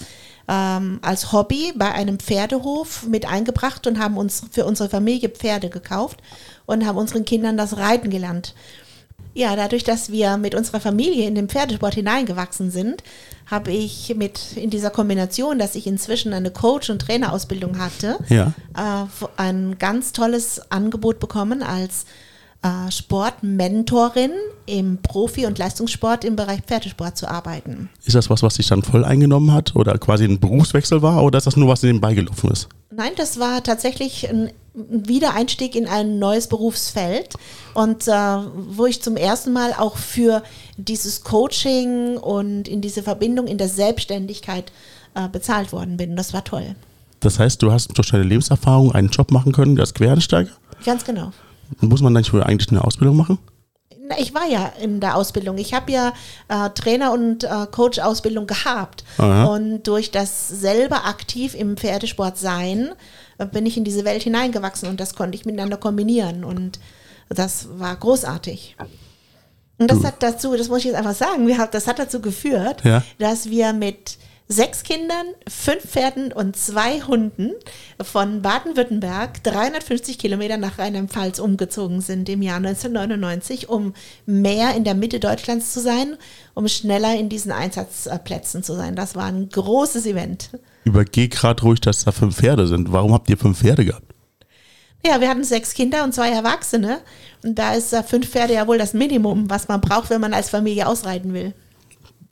ähm, als Hobby bei einem Pferdehof mit eingebracht und haben uns für unsere Familie Pferde gekauft und haben unseren Kindern das Reiten gelernt. Ja, dadurch, dass wir mit unserer Familie in den Pferdesport hineingewachsen sind, habe ich mit in dieser Kombination, dass ich inzwischen eine Coach- und Trainerausbildung hatte, Ja. äh, ein ganz tolles Angebot bekommen als äh, Sportmentorin im Profi- und Leistungssport im Bereich Pferdesport zu arbeiten. Ist das was, was dich dann voll eingenommen hat oder quasi ein Berufswechsel war oder ist das nur was nebenbei gelaufen ist? Nein, das war tatsächlich ein Wiedereinstieg in ein neues Berufsfeld und äh, wo ich zum ersten Mal auch für dieses Coaching und in diese Verbindung in der Selbstständigkeit äh, bezahlt worden bin. Das war toll. Das heißt, du hast durch deine Lebenserfahrung einen Job machen können als Quereinsteiger? Ganz genau. Muss man dann eigentlich eine Ausbildung machen? Ich war ja in der Ausbildung. Ich habe ja äh, Trainer- und äh, Coach-Ausbildung gehabt. Aha. Und durch das selber aktiv im Pferdesport sein, bin ich in diese Welt hineingewachsen und das konnte ich miteinander kombinieren. Und das war großartig. Und das hat dazu, das muss ich jetzt einfach sagen, wir, haben- das hat dazu geführt, Ja. dass wir mit sechs Kindern, fünf Pferden und zwei Hunden von Baden-Württemberg 350 Kilometer nach Rheinland-Pfalz umgezogen sind im Jahr 1999, um mehr in der Mitte Deutschlands zu sein, um schneller in diesen Einsatzplätzen zu sein. Das war ein großes Event. Übergeh gerade ruhig, dass da fünf Pferde sind. Warum habt ihr fünf Pferde gehabt? Ja, wir hatten sechs Kinder und zwei Erwachsene. Und da ist äh, fünf Pferde ja wohl das Minimum, was man braucht, wenn man als Familie ausreiten will.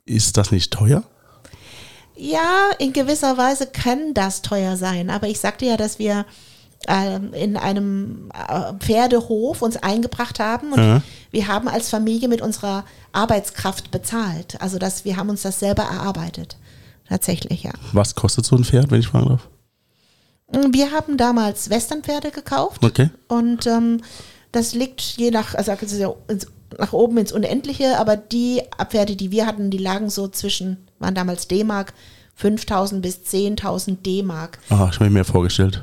Ist das nicht teuer? Ja, in gewisser Weise kann das teuer sein. Aber ich sagte ja, dass wir ähm, in einem äh, Pferdehof uns eingebracht haben und Ja. wir haben als Familie mit unserer Arbeitskraft bezahlt. Also dass wir haben uns das selber erarbeitet. Tatsächlich, ja. Was kostet so ein Pferd, wenn ich fragen darf? Wir haben damals Westernpferde gekauft. Okay. Und ähm, das liegt je nach, also es ist ja ins, nach oben ins Unendliche, aber die Pferde, die wir hatten, die lagen so zwischen, waren damals D-Mark, 5.000 bis 10.000 D-Mark. Ah, ich habe mir mehr vorgestellt.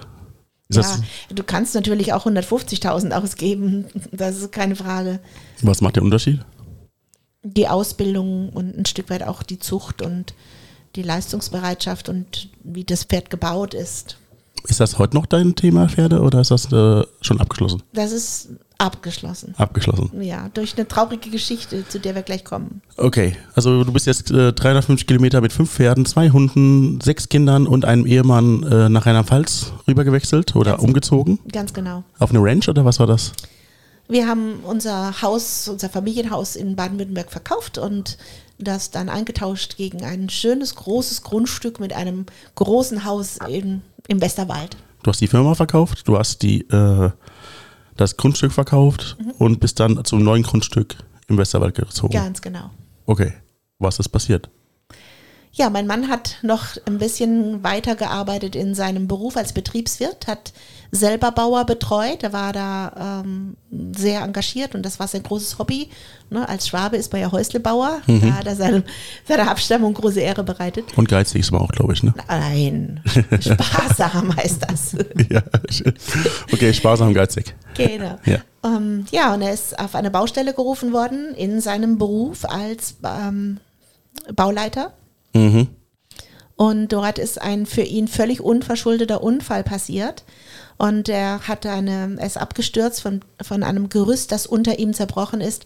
Ist Ja, du kannst natürlich auch 150.000 ausgeben, das ist keine Frage. was macht der Unterschied? Die Ausbildung und ein Stück weit auch die Zucht und die Leistungsbereitschaft und wie das Pferd gebaut ist. Ist das heute noch dein Thema Pferde oder ist das äh, schon abgeschlossen? Das ist Abgeschlossen. Abgeschlossen. Ja, durch eine traurige Geschichte, zu der wir gleich kommen. Okay, also du bist jetzt äh, 350 Kilometer mit fünf Pferden, zwei Hunden, sechs Kindern und einem Ehemann äh, nach Rheinland-Pfalz rübergewechselt oder Ganz- umgezogen. Ganz genau. Auf eine Ranch oder was war das? Wir haben unser Haus, unser Familienhaus in Baden-Württemberg verkauft und das dann eingetauscht gegen ein schönes, großes Grundstück mit einem großen Haus in, im Westerwald. Du hast die Firma verkauft, du hast die, äh, das Grundstück verkauft Mhm. und bist dann zum neuen Grundstück im Westerwald gezogen. Ganz genau. Okay, was ist passiert? Ja, mein Mann hat noch ein bisschen weitergearbeitet in seinem Beruf als Betriebswirt, hat selber Bauer betreut. Er war da ähm, sehr engagiert und das war sein großes Hobby. Ne, als Schwabe ist man ja Häuslebauer. Da hat er seinem, seiner Abstammung große Ehre bereitet. Und geizig ist man auch, glaube ich, ne? Nein, sparsam heißt das. ja, okay, sparsam geizig. Genau. Ja. Ähm, ja, und er ist auf eine Baustelle gerufen worden in seinem Beruf als ähm, Bauleiter. Mhm. Und dort ist ein für ihn völlig unverschuldeter Unfall passiert. Und er hatte eine, er ist abgestürzt von, von einem Gerüst, das unter ihm zerbrochen ist,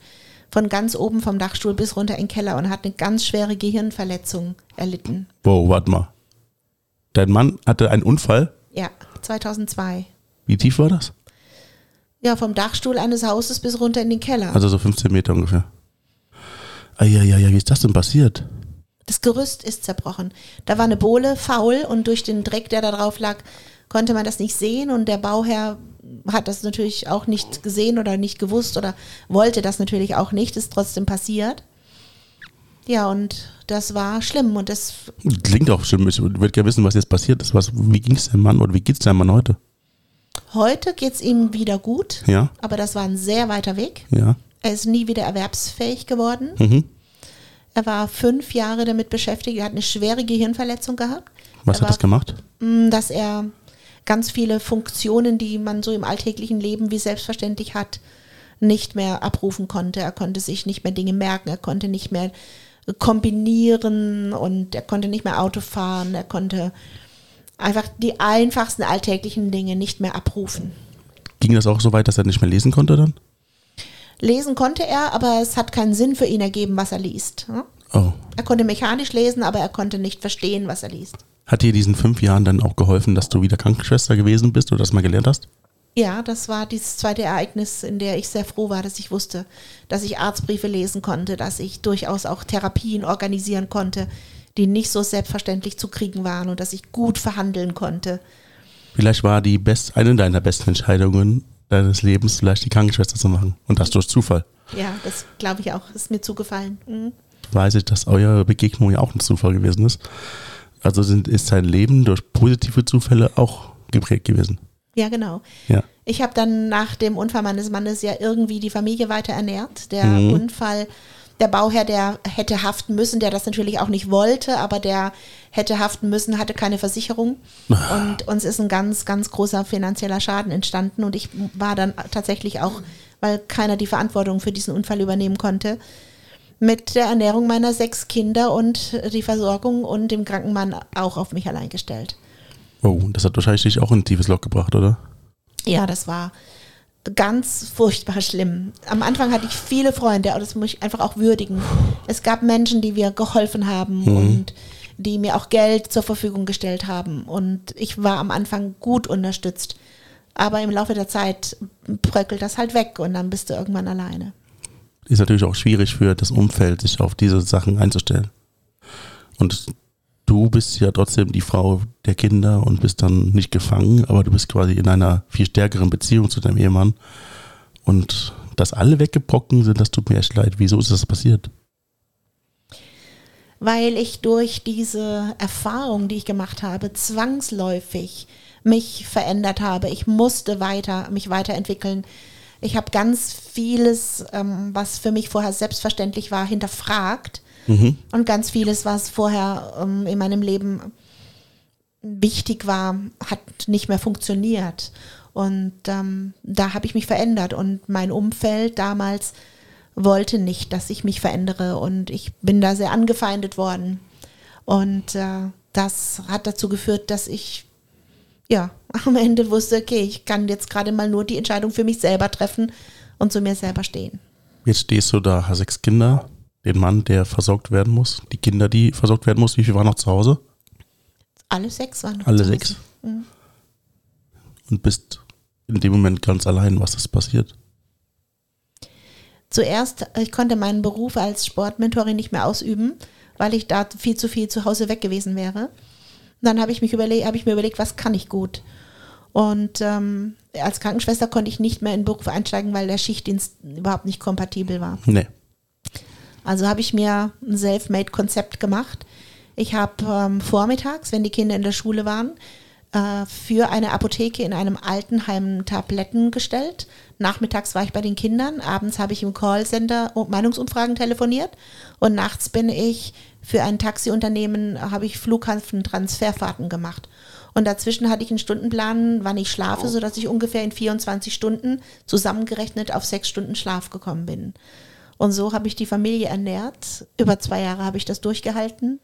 von ganz oben vom Dachstuhl bis runter in den Keller und hat eine ganz schwere Gehirnverletzung erlitten. Wow, warte mal. Dein Mann hatte einen Unfall. Ja, 2002. Wie tief war das? Ja, vom Dachstuhl eines Hauses bis runter in den Keller. Also so 15 Meter ungefähr. Eieiei, wie ist das denn passiert? Das Gerüst ist zerbrochen. Da war eine Bohle faul und durch den Dreck, der da drauf lag, konnte man das nicht sehen und der Bauherr hat das natürlich auch nicht gesehen oder nicht gewusst oder wollte das natürlich auch nicht, ist trotzdem passiert. Ja, und das war schlimm und das, Klingt auch schlimm. Ich würde gerne wissen, was jetzt passiert ist. Was, wie ging es deinem Mann oder wie geht es deinem Mann heute? heute geht es ihm wieder gut, Ja, aber das war ein sehr weiter Weg. ja. Er ist nie wieder erwerbsfähig geworden. Mhm. Er war fünf Jahre damit beschäftigt, er hat eine schwere Gehirnverletzung gehabt. Was er hat das war gemacht? Mm, dass er ganz viele Funktionen, die man so im alltäglichen Leben wie selbstverständlich hat, nicht mehr abrufen konnte. Er konnte sich nicht mehr Dinge merken, er konnte nicht mehr kombinieren und er konnte nicht mehr Auto fahren, er konnte einfach die einfachsten alltäglichen Dinge nicht mehr abrufen. Ging das auch so weit, dass er nicht mehr lesen konnte dann? Lesen konnte er, aber es hat keinen Sinn für ihn ergeben, was er liest. ne? Oh. Er konnte mechanisch lesen, aber er konnte nicht verstehen, was er liest. Hat dir diesen fünf Jahren dann auch geholfen, dass du wieder Krankenschwester gewesen bist oder das mal gelernt hast? Ja, das war dieses zweite Ereignis, in der ich sehr froh war, dass ich wusste, dass ich Arztbriefe lesen konnte, dass ich durchaus auch Therapien organisieren konnte, die nicht so selbstverständlich zu kriegen waren und dass ich gut verhandeln konnte. Vielleicht war die best, eine deiner besten Entscheidungen deines Lebens, vielleicht die Krankenschwester zu machen. Und das durch Zufall. Ja, das glaube ich auch, ist mir zugefallen. Mhm. Weiß ich, dass eure Begegnung ja auch ein Zufall gewesen ist. Also sind, ist sein Leben durch positive Zufälle auch geprägt gewesen. Ja, genau. Ja. Ich habe dann nach dem Unfall meines Mannes ja irgendwie die Familie weiter ernährt. Der Mhm. Unfall, der Bauherr, der hätte haften müssen, der das natürlich auch nicht wollte, aber der hätte haften müssen, hatte keine Versicherung. Und uns ist ein ganz, ganz großer finanzieller Schaden entstanden. Und ich war dann tatsächlich auch, weil keiner die Verantwortung für diesen Unfall übernehmen konnte, mit der Ernährung meiner sechs Kinder und die Versorgung und dem kranken Mann auch auf mich allein gestellt. Oh, das hat wahrscheinlich dich auch in ein tiefes Loch gebracht, oder? Ja, das war ganz furchtbar schlimm. Am Anfang hatte ich viele Freunde, aber das muss ich einfach auch würdigen. Es gab Menschen, die mir geholfen haben und die mir auch Geld zur Verfügung gestellt haben. Und ich war am Anfang gut unterstützt. Aber im Laufe der Zeit bröckelt das halt weg und dann bist du irgendwann alleine. Ist natürlich auch schwierig für das Umfeld, sich auf diese Sachen einzustellen. Und du bist ja trotzdem die Frau der Kinder und bist dann nicht gefangen, aber du bist quasi in einer viel stärkeren Beziehung zu deinem Ehemann. Und dass alle weggebrochen sind, das tut mir echt leid. Wieso ist das passiert? weil ich durch diese Erfahrung, die ich gemacht habe, zwangsläufig mich verändert habe. Ich musste weiter, mich weiterentwickeln. Ich habe ganz vieles, ähm, was für mich vorher selbstverständlich war, hinterfragt. Mhm. Und ganz vieles, was vorher ähm, in meinem Leben wichtig war, hat nicht mehr funktioniert. Und ähm, da habe ich mich verändert. Und mein Umfeld damals wollte nicht, dass ich mich verändere. Und ich bin da sehr angefeindet worden. Und äh, das hat dazu geführt, dass ich ja am Ende wusste, okay, ich kann jetzt gerade mal nur die Entscheidung für mich selber treffen und zu mir selber stehen. Jetzt stehst du da, hast sechs Kinder, den Mann, der versorgt werden muss, die Kinder, die versorgt werden muss. Wie viele waren noch zu Hause? Alle sechs waren noch Alle zu Hause. sechs. Und bist in dem Moment ganz allein, was ist passiert. Zuerst, äh, ich konnte meinen Beruf als Sportmentorin nicht mehr ausüben, weil ich da viel zu viel zu Hause weg gewesen wäre. Und dann habe ich, mich habe ich mir überlegt, was kann ich gut? Und ähm, als Krankenschwester konnte ich nicht mehr in den Beruf einsteigen, weil der Schichtdienst überhaupt nicht kompatibel war. Nee. Also habe ich mir ein Self-Made-Konzept gemacht. Ich habe ähm, vormittags, wenn die Kinder in der Schule waren, äh, für eine Apotheke in einem Altenheim Tabletten gestellt. Nachmittags war ich bei den Kindern, abends habe ich im Callcenter um- Meinungsumfragen telefoniert und nachts bin ich für ein Taxiunternehmen, habe ich Flughafentransferfahrten gemacht. Und dazwischen hatte ich einen Stundenplan, wann ich schlafe, sodass ich ungefähr in 24 Stunden zusammengerechnet auf sechs Stunden Schlaf gekommen bin. Und so habe ich die Familie ernährt. Über zwei Jahre habe ich das durchgehalten.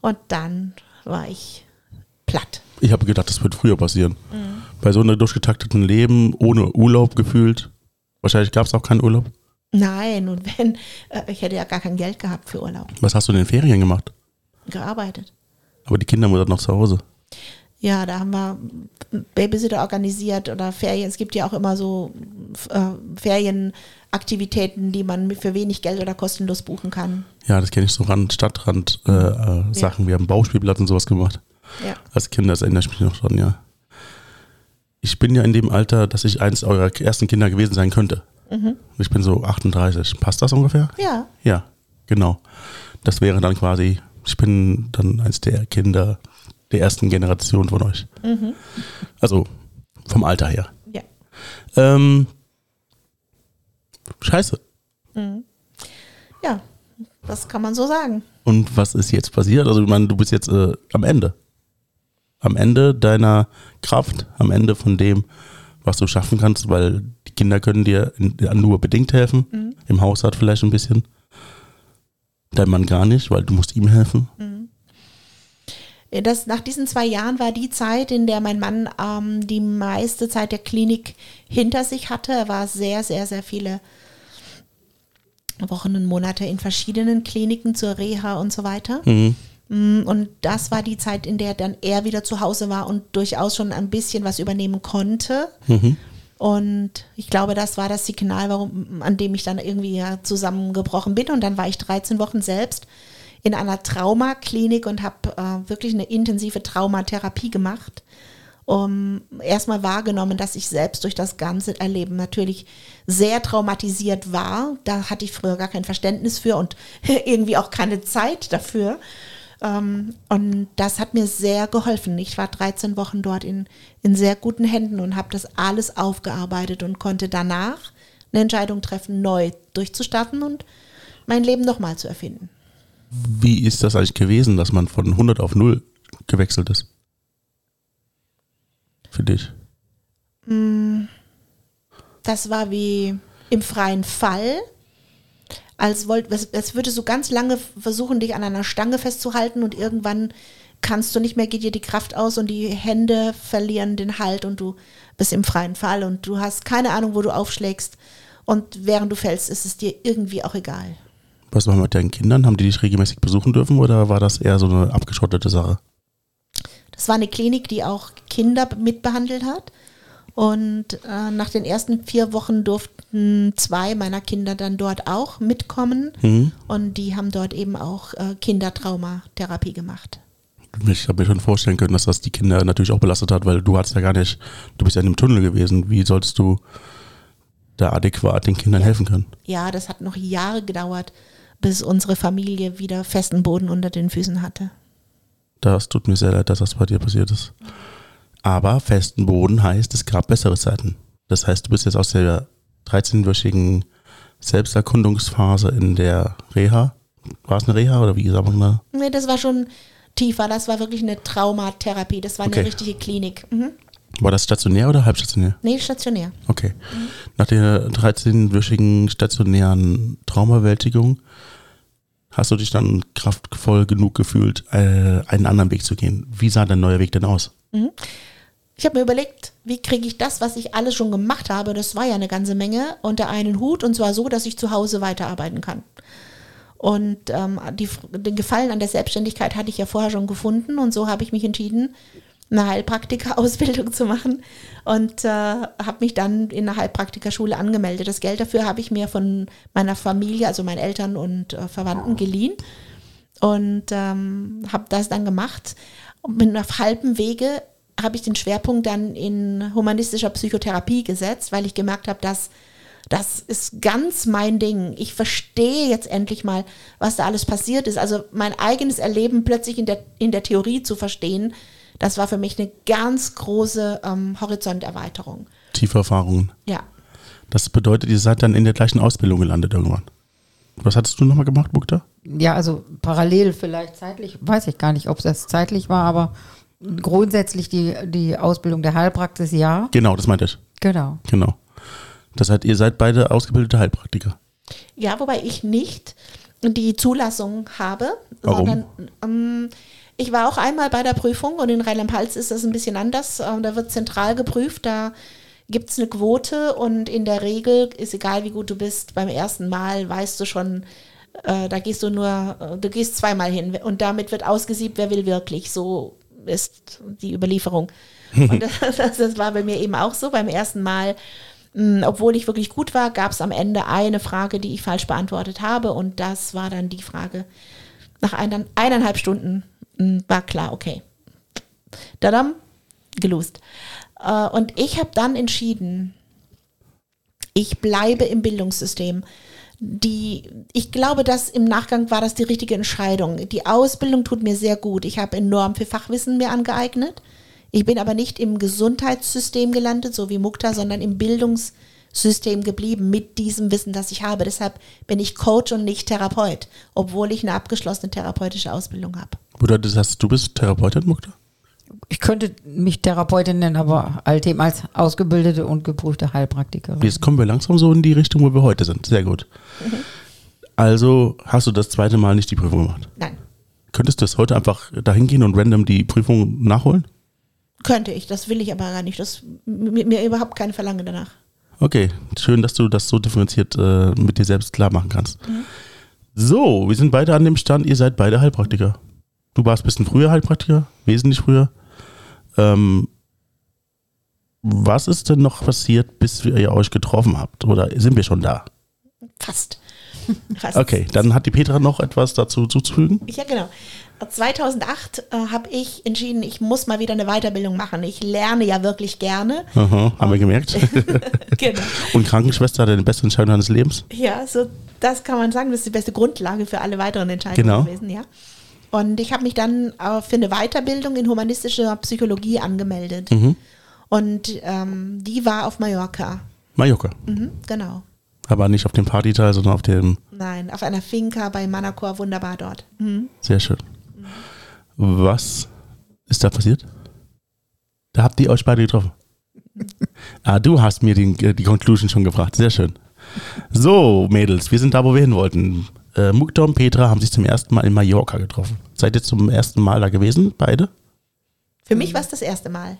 Und dann war ich platt. Ich habe gedacht, das wird früher passieren. Mhm. Bei so einem durchgetakteten Leben, ohne Urlaub gefühlt. Wahrscheinlich gab es auch keinen Urlaub. Nein, und wenn, äh, ich hätte ja gar kein Geld gehabt für Urlaub. Was hast du in den Ferien gemacht? Gearbeitet. Aber die Kinder waren noch zu Hause. Ja, da haben wir Babysitter organisiert oder Ferien. Es gibt ja auch immer so äh, Ferienaktivitäten, die man für wenig Geld oder kostenlos buchen kann. Ja, das kenne ich so Rand, Stadtrand äh, äh, Sachen. Wir haben Bauspielplatz und sowas gemacht. Ja. Als Kinder, das erinnere ich mich noch dran, ja. Ich bin ja in dem Alter, dass ich eins eurer ersten Kinder gewesen sein könnte. Mhm. Ich bin so 38. Passt das ungefähr? Ja, Ja, genau. Das wäre dann quasi, ich bin dann eins der Kinder der ersten Generation von euch. Also vom Alter her. ja. Ähm, scheiße. Ja, das kann man so sagen. Und was ist jetzt passiert? Also, ich meine, du bist jetzt äh, am Ende. Am Ende deiner Kraft, am Ende von dem, was du schaffen kannst, weil die Kinder können dir nur bedingt helfen. Im Haushalt vielleicht ein bisschen. Dein Mann gar nicht, weil du musst ihm helfen. Das, nach diesen zwei Jahren war die Zeit, in der mein Mann ähm, die meiste Zeit der Klinik hinter sich hatte. Er war sehr, sehr, sehr viele Wochen und Monate in verschiedenen Kliniken zur Reha und so weiter. Mhm. Mm, Und das war die Zeit, in der dann er wieder zu Hause war und durchaus schon ein bisschen was übernehmen konnte. Mhm. Und ich glaube, das war das Signal, warum, an dem ich dann irgendwie ja zusammengebrochen bin. Und dann war ich 13 Wochen selbst in einer Traumaklinik und habe äh, wirklich eine intensive Traumatherapie gemacht. Um erstmal wahrgenommen, dass ich selbst durch das ganze Erleben natürlich sehr traumatisiert war. Da hatte ich früher gar kein Verständnis für und irgendwie auch keine Zeit dafür. Ähm, und das hat mir sehr geholfen. Ich war 13 Wochen dort in, in sehr guten Händen und habe das alles aufgearbeitet und konnte danach eine Entscheidung treffen, neu durchzustarten und mein Leben nochmal zu erfinden. Wie ist das eigentlich gewesen, dass man von 100 auf 0 gewechselt ist? Für dich. Das war wie im freien Fall. Als, wollt, als würdest du ganz lange versuchen, dich an einer Stange festzuhalten und irgendwann kannst du nicht mehr, geht dir die Kraft aus und die Hände verlieren den Halt und du bist im freien Fall und du hast keine Ahnung, wo du aufschlägst. Und während du fällst, ist es dir irgendwie auch egal. Was war mit deinen Kindern? Haben die dich regelmäßig besuchen dürfen oder war das eher so eine abgeschottete Sache? Das war eine Klinik, die auch Kinder mitbehandelt hat. Und äh, nach den ersten vier Wochen durften zwei meiner Kinder dann dort auch mitkommen. Mhm. Und die haben dort eben auch äh, Kindertraumatherapie gemacht. Ich habe mir schon vorstellen können, dass das die Kinder natürlich auch belastet hat, weil du hattest ja gar nicht, du bist ja in einem Tunnel gewesen. Wie sollst du da adäquat den Kindern helfen können? Ja, das hat noch Jahre gedauert, bis unsere Familie wieder festen Boden unter den Füßen hatte. Das tut mir sehr leid, dass das bei dir passiert ist. Aber festen Boden heißt, es gab bessere Zeiten. Das heißt, du bist jetzt aus der 13-wöchigen Selbsterkundungsphase in der Reha. War es eine Reha oder wie sagt man da? Nee, das war schon tiefer. Das war wirklich eine Traumatherapie. Das war Okay. eine richtige Klinik. Mhm. War das stationär oder halbstationär? Nee, stationär. Okay. Nach der 13-wöchigen stationären Traumawältigung hast du dich dann kraftvoll genug gefühlt, äh, einen anderen Weg zu gehen. Wie sah dein neuer Weg denn aus? Ich habe mir überlegt, wie kriege ich das, was ich alles schon gemacht habe, das war ja eine ganze Menge, unter einen Hut und zwar so, dass ich zu Hause weiterarbeiten kann. Und ähm, die, den Gefallen an der Selbstständigkeit hatte ich ja vorher schon gefunden und so habe ich mich entschieden, eine Heilpraktika-Ausbildung zu machen und äh, habe mich dann in einer Heilpraktikerschule angemeldet. Das Geld dafür habe ich mir von meiner Familie, also meinen Eltern und äh, Verwandten geliehen und ähm, habe das dann gemacht. Und mit auf halbem Wege habe ich den Schwerpunkt dann in humanistischer Psychotherapie gesetzt, weil ich gemerkt habe, dass das ist ganz mein Ding. Ich verstehe jetzt endlich mal, was da alles passiert ist. Also mein eigenes Erleben plötzlich in der, in der Theorie zu verstehen, das war für mich eine ganz große ähm, Horizonterweiterung. Tiefe Erfahrungen. Ja. Das bedeutet, ihr seid dann in der gleichen Ausbildung gelandet irgendwann. Was hattest du nochmal gemacht, Bukta? Ja, also parallel vielleicht zeitlich, weiß ich gar nicht, ob das zeitlich war, aber grundsätzlich die, die Ausbildung der Heilpraxis ja. Genau, das meinte ich. Genau. Genau. Das heißt, ihr seid beide ausgebildete Heilpraktiker. Ja, wobei ich nicht die Zulassung habe, Warum? sondern ähm, ich war auch einmal bei der Prüfung und in Rheinland-Pfalz ist das ein bisschen anders. Ähm, da wird zentral geprüft, da gibt es eine Quote und in der Regel ist egal, wie gut du bist, beim ersten Mal weißt du schon, äh, da gehst du nur, äh, du gehst zweimal hin und damit wird ausgesiebt, wer will wirklich. So ist die Überlieferung. Und das, das, das war bei mir eben auch so. Beim ersten Mal mh, obwohl ich wirklich gut war, gab es am Ende eine Frage, die ich falsch beantwortet habe. Und das war dann die Frage. Nach einer, eineinhalb Stunden war klar, okay. Dadam, gelost. Äh, und ich habe dann entschieden, ich bleibe im Bildungssystem. Die, ich glaube, dass im Nachgang war das die richtige Entscheidung. Die Ausbildung tut mir sehr gut. Ich habe enorm viel Fachwissen mir angeeignet. Ich bin aber nicht im Gesundheitssystem gelandet, so wie Mukta, sondern im Bildungssystem geblieben mit diesem Wissen, das ich habe. Deshalb bin ich Coach und nicht Therapeut, obwohl ich eine abgeschlossene therapeutische Ausbildung habe. Bedeutet das, du bist Therapeutin, Mukta? Ich könnte mich Therapeutin nennen, aber alltem als ausgebildete und geprüfte Heilpraktikerin. Jetzt kommen wir langsam so in die Richtung, wo wir heute sind. Sehr gut. Also hast du das zweite Mal nicht die Prüfung gemacht. Nein, Könntest du das heute einfach dahin gehen und random die Prüfung nachholen? könnte ich, das will ich aber gar nicht. Das mir, mir überhaupt kein Verlangen danach. Okay, schön, dass du das so differenziert äh, mit dir selbst klar machen kannst. So, wir sind beide an dem Stand, ihr seid beide Heilpraktiker. Du warst ein bisschen früher Heilpraktiker, wesentlich früher. Ähm, was ist denn noch passiert, bis ihr euch getroffen habt? Oder sind wir schon da? Fast. Fast. Okay, dann hat die Petra noch etwas dazu zuzufügen. Ja, genau. 2008 äh, habe ich entschieden, ich muss mal wieder eine Weiterbildung machen. Ich lerne ja wirklich gerne. Aha, haben wir gemerkt. genau. Und Krankenschwester hatte die beste Entscheidung deines Lebens. Ja, so das kann man sagen, das ist die beste Grundlage für alle weiteren Entscheidungen Genau. gewesen, ja. Und ich habe mich dann äh, für eine Weiterbildung in humanistischer Psychologie angemeldet. Mhm. Und ähm, die war auf Mallorca. Mallorca. Mhm, genau. Aber nicht auf dem Partyteil, sondern auf dem. Nein, auf einer Finca bei Manacor, wunderbar dort. Mhm. Sehr schön. Was ist da passiert? Da habt ihr euch beide getroffen. Ah, du hast mir den, äh, die Conclusion schon gefragt. Sehr schön. So, Mädels, wir sind da, wo wir hin wollten. Äh, Mukta und Petra haben sich zum ersten Mal in Mallorca getroffen. Seid ihr zum ersten Mal da gewesen, beide? Für mich war es das erste Mal.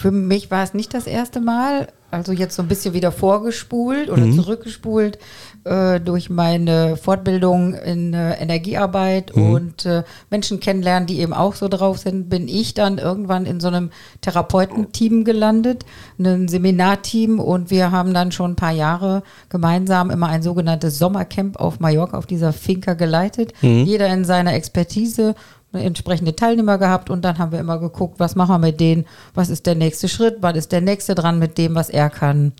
Für mich war es nicht das erste Mal, also jetzt so ein bisschen wieder vorgespult oder zurückgespult äh, durch meine Fortbildung in äh, Energiearbeit und äh, Menschen kennenlernen, die eben auch so drauf sind, bin ich dann irgendwann in so einem Therapeutenteam gelandet, einem Seminarteam und wir haben dann schon ein paar Jahre gemeinsam immer ein sogenanntes Sommercamp auf Mallorca, auf dieser Finca geleitet. Jeder in seiner Expertise entsprechende Teilnehmer gehabt und dann haben wir immer geguckt, was machen wir mit denen, was ist der nächste Schritt, was ist der nächste dran mit dem, was er kann.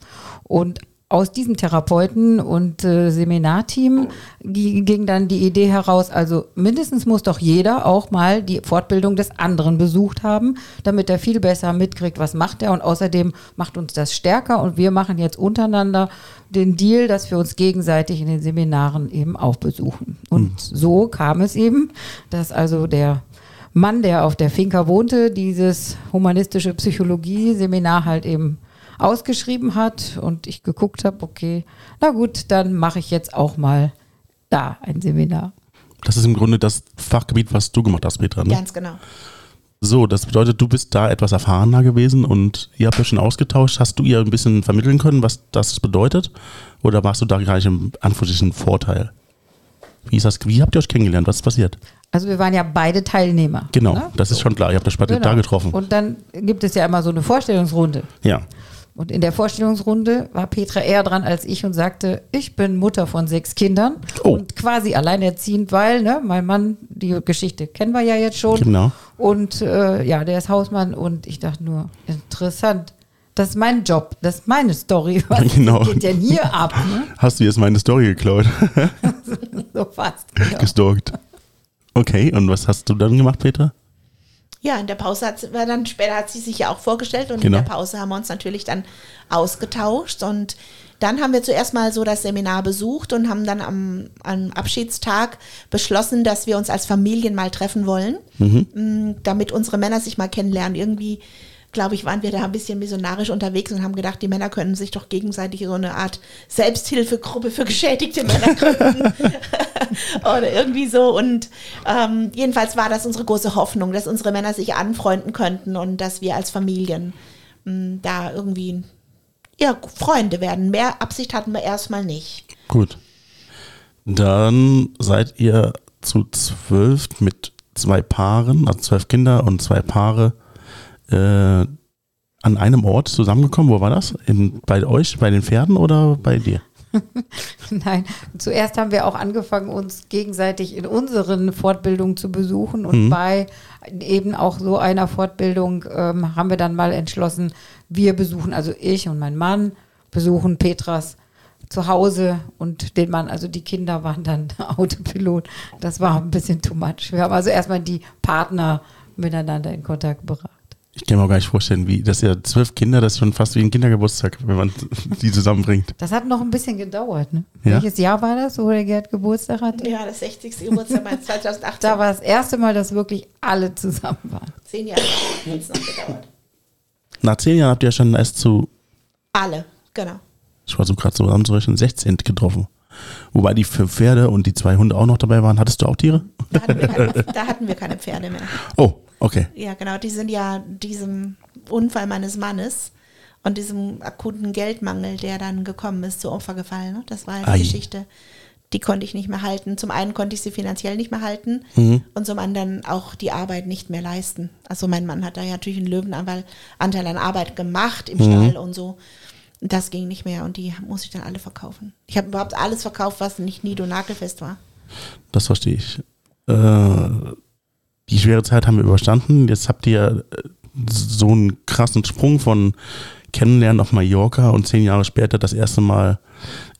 Und aus diesem Therapeuten- und äh, Seminarteam gi- ging dann die Idee heraus, also mindestens muss doch jeder auch mal die Fortbildung des anderen besucht haben, damit er viel besser mitkriegt, was macht er. Und außerdem macht uns das stärker und wir machen jetzt untereinander den Deal, dass wir uns gegenseitig in den Seminaren eben auch besuchen. Und so kam es eben, dass also der Mann, der auf der Finca wohnte, dieses humanistische Psychologie-Seminar halt eben ausgeschrieben hat und ich geguckt habe, okay, na gut, dann mache ich jetzt auch mal da ein Seminar. Das ist im Grunde das Fachgebiet, was du gemacht hast, Petra. Ne? Ganz genau. So, das bedeutet, du bist da etwas erfahrener gewesen und ihr habt euch schon ausgetauscht. Hast du ihr ein bisschen vermitteln können, was das bedeutet? Oder warst du da gleich im Anführungsstrichen Vorteil? Wie, ist das, wie habt ihr euch kennengelernt? Was ist passiert? Also wir waren ja beide Teilnehmer. Genau, ne? das ist schon klar. Ihr habt euch beide Genau. da getroffen. Und dann gibt es ja immer so eine Vorstellungsrunde. ja. Und in der Vorstellungsrunde war Petra eher dran als ich und sagte, ich bin Mutter von sechs Kindern Oh. und quasi alleinerziehend, weil ne, mein Mann, die Geschichte kennen wir ja jetzt schon. Genau. Und äh, ja, der ist Hausmann und ich dachte nur, interessant. Das ist mein Job, das ist meine Story. Was Genau. geht denn hier ab? Ne? Hast du jetzt meine Story geklaut? So fast. Genau. Gestalkt. Okay, und was hast du dann gemacht, Peter? Ja, in der Pause hat sie, dann später hat sie sich ja auch vorgestellt und Genau. in der Pause haben wir uns natürlich dann ausgetauscht und dann haben wir zuerst mal so das Seminar besucht und haben dann am, am Abschiedstag beschlossen, dass wir uns als Familien mal treffen wollen, m, damit unsere Männer sich mal kennenlernen. Irgendwie, glaube ich, waren wir da ein bisschen missionarisch unterwegs und haben gedacht, die Männer können sich doch gegenseitig so eine Art Selbsthilfegruppe für geschädigte Männer gründen. Oder irgendwie so. Und ähm, jedenfalls war das unsere große Hoffnung, dass unsere Männer sich anfreunden könnten und dass wir als Familien mh, da irgendwie ja, Freunde werden. Mehr Absicht hatten wir erstmal nicht. Gut. Dann seid ihr zu zwölf mit zwei Paaren, also zwölf Kinder und zwei Paare, äh, an einem Ort zusammengekommen. Wo war das? In, bei euch, bei den Pferden oder bei dir? Nein, zuerst haben wir auch angefangen, uns gegenseitig in unseren Fortbildungen zu besuchen und Mhm. bei eben auch so einer Fortbildung ähm, haben wir dann mal entschlossen, wir besuchen, also ich und mein Mann besuchen Petras zu Hause und den Mann, also die Kinder waren dann Autopilot. Das war ein bisschen too much. Wir haben also erstmal die Partner miteinander in Kontakt gebracht. Ich kann mir auch gar nicht vorstellen, wie, das ist ja zwölf Kinder, das ist schon fast wie ein Kindergeburtstag, wenn man die zusammenbringt. Das hat noch ein bisschen gedauert. Ne? Ja. Welches Jahr war das, wo der Gerd Geburtstag hatte? Ja, das 60. Geburtstag war 2018. Da war das erste Mal, dass wirklich alle zusammen waren. Zehn Jahre hat es noch gedauert. Nach zehn Jahren habt ihr ja schon erst zu, Alle, genau. ich war so gerade so zusammenzurechnen, 16 getroffen. Wobei die fünf Pferde und die zwei Hunde auch noch dabei waren. Hattest du auch Tiere? Da hatten wir keine, da hatten wir keine Pferde mehr. Oh, okay. Ja, genau. Die sind ja diesem Unfall meines Mannes und diesem akuten Geldmangel, der dann gekommen ist, zu Opfer gefallen. Ne? Das war ja die. Geschichte. Die konnte ich nicht mehr halten. Zum einen konnte ich sie finanziell nicht mehr halten Mhm. und zum anderen auch die Arbeit nicht mehr leisten. Also mein Mann hat da ja natürlich einen Löwenanteil Anteil an Arbeit gemacht im Stall und so. Und Das ging nicht mehr und die muss ich dann alle verkaufen. Ich habe überhaupt alles verkauft, was nicht nido-nagelfest war. Das verstehe ich. Äh, die schwere Zeit haben wir überstanden. Jetzt habt ihr äh, so einen krassen Sprung von Kennenlernen auf Mallorca und zehn Jahre später das erste Mal.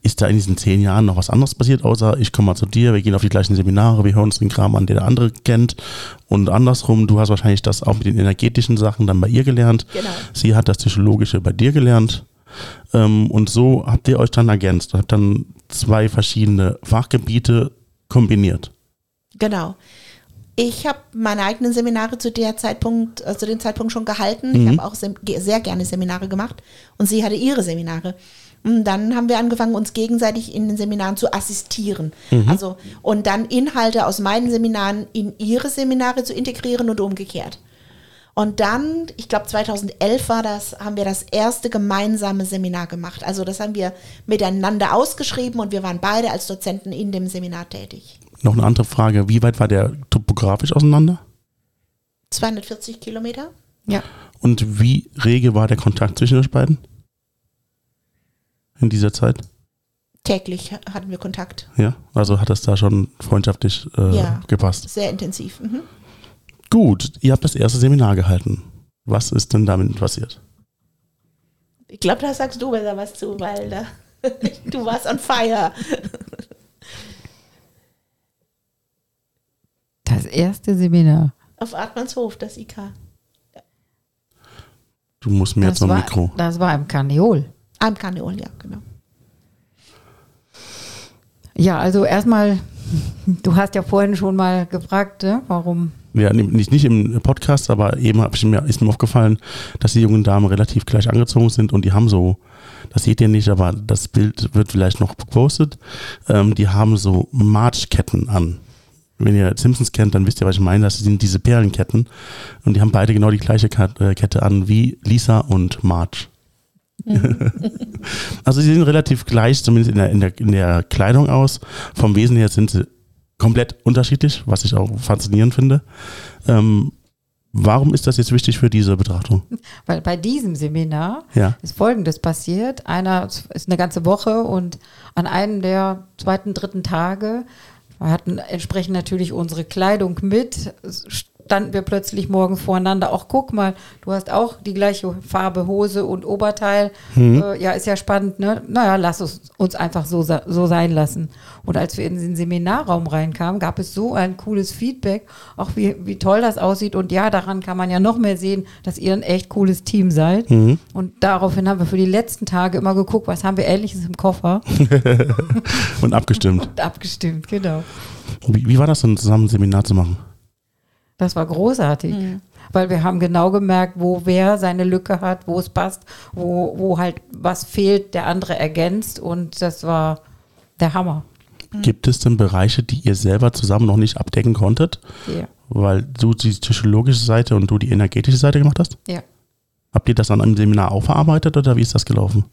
Ist da in diesen zehn Jahren noch was anderes passiert, außer ich komme mal zu dir, wir gehen auf die gleichen Seminare, wir hören uns den Kram an, den der andere kennt. Und andersrum, du hast wahrscheinlich das auch mit den energetischen Sachen dann bei ihr gelernt. Genau. Sie hat das Psychologische bei dir gelernt. Ähm, und so habt ihr euch dann ergänzt. Habt dann zwei verschiedene Fachgebiete kombiniert. Genau. Ich habe meine eigenen Seminare zu der Zeitpunkt, äh, zu dem Zeitpunkt schon gehalten. Ich habe auch sehr gerne Seminare gemacht und sie hatte ihre Seminare. Und dann haben wir angefangen, uns gegenseitig in den Seminaren zu assistieren. Also und dann Inhalte aus meinen Seminaren in ihre Seminare zu integrieren und umgekehrt. Und dann, ich glaube 2011 war das, haben wir das erste gemeinsame Seminar gemacht. Also das haben wir miteinander ausgeschrieben und wir waren beide als Dozenten in dem Seminar tätig. Noch eine andere Frage. Wie weit war der topografisch auseinander? 240 Kilometer. Ja. Und wie rege war der Kontakt zwischen euch beiden? In dieser Zeit? Täglich hatten wir Kontakt. Ja, also hat das da schon freundschaftlich äh, Ja. gepasst. Sehr intensiv. Mhm. Gut, ihr habt das erste Seminar gehalten. Was ist denn damit passiert? Ich glaube, da sagst du besser was zu, weil da, du warst on fire. Das erste Seminar. Auf Artmannshof, das IK. Du musst mehr das, zum war, Mikro. das war im Karneol. Am Karneol, ja, genau. Ja, also erstmal, du hast ja vorhin schon mal gefragt, ne, warum. Ja, nicht, nicht im Podcast, aber eben hab ich mir, ist mir aufgefallen, dass die jungen Damen relativ gleich angezogen sind und die haben so, das seht ihr nicht, aber das Bild wird vielleicht noch gepostet, ähm, die haben so Marchketten an. Wenn ihr Simpsons kennt, dann wisst ihr, was ich meine. Das sind diese Perlenketten. Und die haben beide genau die gleiche äh, Kette an wie Lisa und Marge. also sie sehen relativ gleich, zumindest in der, in, der, in der Kleidung aus. Vom Wesen her sind sie komplett unterschiedlich, was ich auch faszinierend finde. Ähm, warum ist das jetzt wichtig für diese Betrachtung? Weil bei diesem Seminar Ja. ist Folgendes passiert. Einer ist eine ganze Woche und an einem der zweiten, dritten Tage, wir hatten entsprechend natürlich unsere Kleidung mit, standen wir plötzlich morgens voreinander. Auch guck mal, du hast auch die gleiche Farbe Hose und Oberteil. Äh, ja, ist ja spannend, ne? Naja, lass es uns einfach so, so sein lassen. Und als wir in den Seminarraum reinkamen, gab es so ein cooles Feedback, auch wie, wie toll das aussieht. Und ja, daran kann man ja noch mehr sehen, dass ihr ein echt cooles Team seid. Und daraufhin haben wir für die letzten Tage immer geguckt, was haben wir Ähnliches im Koffer Und abgestimmt. und abgestimmt, genau. Wie, wie war das denn, zusammen ein Seminar zu machen? Das war großartig. Weil wir haben genau gemerkt, wo wer seine Lücke hat, wo es passt, wo, wo halt was fehlt, der andere ergänzt und das war der Hammer. Gibt es denn Bereiche, die ihr selber zusammen noch nicht abdecken konntet? Ja. Weil du die psychologische Seite und du die energetische Seite gemacht hast? ja. Habt ihr das an einem Seminar auch verarbeitet oder wie ist das gelaufen?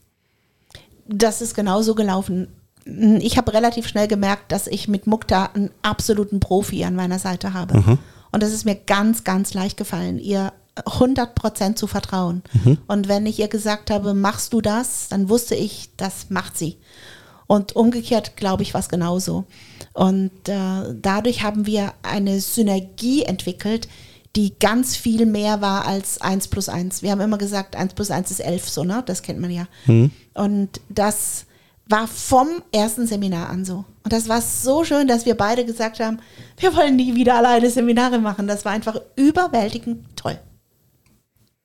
Das ist genauso gelaufen. Ich habe relativ schnell gemerkt, dass ich mit Mukta einen absoluten Profi an meiner Seite habe. Und das ist mir ganz, ganz leicht gefallen, ihr 100% zu vertrauen. Und wenn ich ihr gesagt habe, machst du das, dann wusste ich, das macht sie. Und umgekehrt, glaube ich, war es genauso. Und äh, dadurch haben wir eine Synergie entwickelt, die ganz viel mehr war als 1 plus 1. Wir haben immer gesagt, 1 plus 1 ist 11, so, ne? Das kennt man ja. Und das war vom ersten Seminar an so. Und das war so schön, dass wir beide gesagt haben, wir wollen nie wieder alleine Seminare machen. Das war einfach überwältigend toll.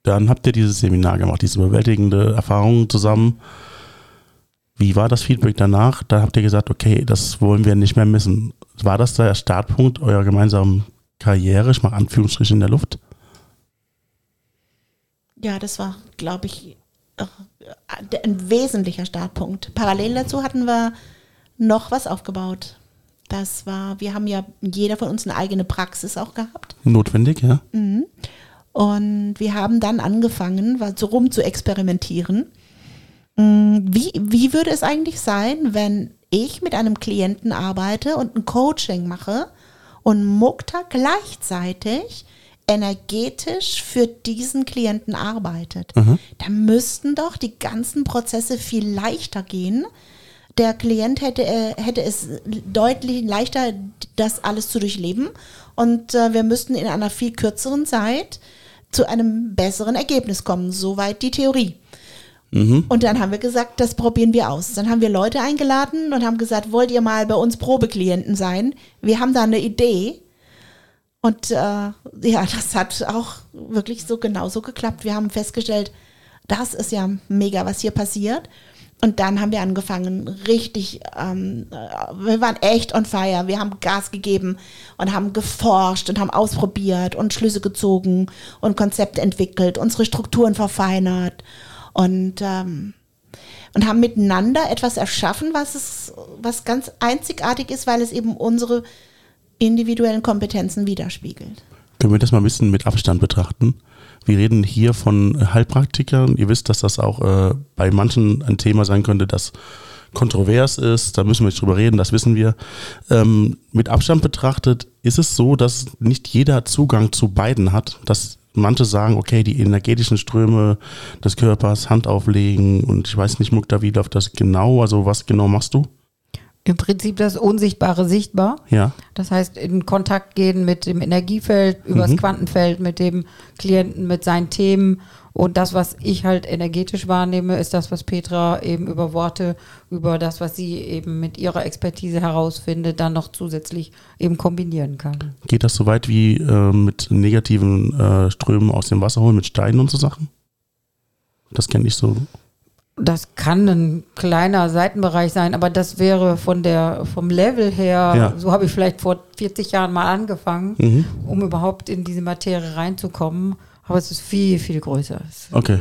Dann habt ihr dieses Seminar gemacht, diese überwältigende Erfahrung zusammen. Wie war das Feedback danach? Da habt ihr gesagt, okay, das wollen wir nicht mehr missen. War das der Startpunkt eurer gemeinsamen Karriere? Ich mache Anführungsstriche in der Luft. Ja, das war, glaube ich, äh, ein wesentlicher Startpunkt. Parallel dazu hatten wir noch was aufgebaut. Das war, wir haben ja jeder von uns eine eigene Praxis auch gehabt. Notwendig, ja. Und wir haben dann angefangen, so rum zu experimentieren. Mm, Wie, wie würde es eigentlich sein, wenn ich mit einem Klienten arbeite und ein Coaching mache und Mukta gleichzeitig energetisch für diesen Klienten arbeitet? Da müssten doch die ganzen Prozesse viel leichter gehen. Der Klient hätte, äh, hätte es deutlich leichter, das alles zu durchleben. Und äh, wir müssten in einer viel kürzeren Zeit zu einem besseren Ergebnis kommen. Soweit die Theorie. Und dann haben wir gesagt, das probieren wir aus. Dann haben wir Leute eingeladen und haben gesagt, wollt ihr mal bei uns Probeklienten sein? Wir haben da eine Idee. Und äh, ja, das hat auch wirklich so genauso geklappt. Wir haben festgestellt, das ist ja mega, was hier passiert. Und dann haben wir angefangen, richtig, ähm, äh, wir waren echt on fire. Wir haben Gas gegeben und haben geforscht und haben ausprobiert und Schlüsse gezogen und Konzepte entwickelt, unsere Strukturen verfeinert und, ähm, und haben miteinander etwas erschaffen, was, es, was ganz einzigartig ist, weil es eben unsere individuellen Kompetenzen widerspiegelt. Können wir das mal ein bisschen mit Abstand betrachten? Wir reden hier von Heilpraktikern. Ihr wisst, dass das auch äh, bei manchen ein Thema sein könnte, das kontrovers ist. Da müssen wir nicht drüber reden, das wissen wir. Ähm, mit Abstand betrachtet ist es so, dass nicht jeder Zugang zu beiden hat. Dass manche sagen, okay, die energetischen Ströme des Körpers, Hand auflegen und ich weiß nicht, läuft das genau? Also was genau machst du? Im Prinzip das Unsichtbare sichtbar. Ja. Das heißt, in Kontakt gehen mit dem Energiefeld, übers Quantenfeld, mit dem Klienten, mit seinen Themen. Und das, was ich halt energetisch wahrnehme, ist das, was Petra eben über Worte, über das, was sie eben mit ihrer Expertise herausfindet, dann noch zusätzlich eben kombinieren kann. Geht das so weit wie äh, mit negativen äh, Strömen aus dem Wasser holen, mit Steinen und so Sachen? Das kenne ich so. Das kann ein kleiner Seitenbereich sein, aber das wäre von der, vom Level her, Ja. so habe ich vielleicht vor 40 Jahren mal angefangen, Mhm. um überhaupt in diese Materie reinzukommen. Aber es ist viel, viel größer. Es Okay.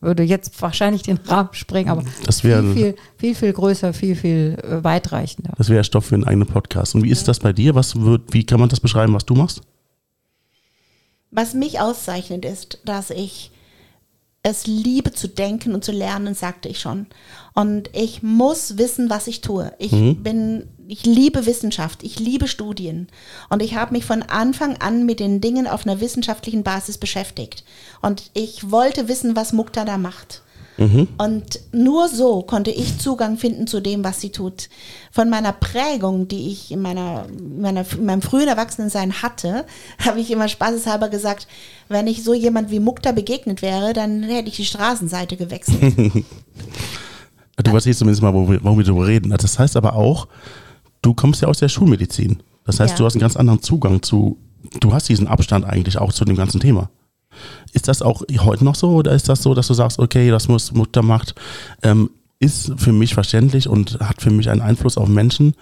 würde jetzt wahrscheinlich den Rahmen sprengen, aber Das wäre- viel, viel, viel, viel größer, viel, viel äh, weitreichender. Das wäre Stoff für einen eigenen Podcast. Und wie ist das bei dir? Was wird, wie kann man das beschreiben, was du machst? Was mich auszeichnet ist, dass ich es liebe zu denken und zu lernen, sagte ich schon. Und ich muss wissen, was ich tue. Ich bin, ich liebe Wissenschaft, ich liebe Studien. Und ich habe mich von Anfang an mit den Dingen auf einer wissenschaftlichen Basis beschäftigt. Und ich wollte wissen, was Mukta da macht. Und nur so konnte ich Zugang finden zu dem, was sie tut. Von meiner Prägung, die ich in, meiner, in, meiner, in meinem frühen Erwachsenensein hatte, habe ich immer spaßeshalber gesagt, wenn ich so jemand wie Mukta begegnet wäre, dann hätte ich die Straßenseite gewechselt. Du weißt jetzt zumindest mal, warum wir darüber reden. Das heißt aber auch, du kommst ja aus der Schulmedizin. Das heißt, Ja. du hast einen ganz anderen Zugang zu, du hast diesen Abstand eigentlich auch zu dem ganzen Thema. Ist das auch heute noch so oder ist das so, dass du sagst, okay, das muss Mutter macht, ähm, ist für mich verständlich und hat für mich einen Einfluss auf Menschen,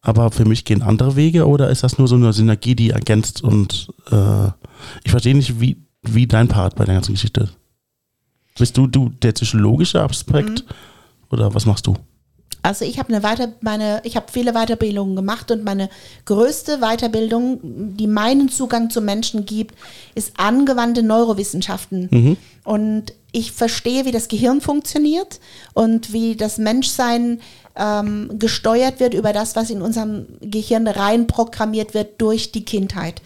aber für mich gehen andere Wege oder ist das nur so eine Synergie, die ergänzt und äh, ich verstehe nicht, wie, wie dein Part bei der ganzen Geschichte ist. Bist du, du der psychologische Aspekt oder was machst du? Also ich habe eine Weiter meine ich habe viele Weiterbildungen gemacht und meine größte Weiterbildung, die meinen Zugang zu Menschen gibt, ist angewandte Neurowissenschaften. Und ich verstehe, wie das Gehirn funktioniert und wie das Menschsein ähm, gesteuert wird über das, was in unserem Gehirn rein programmiert wird durch die Kindheit.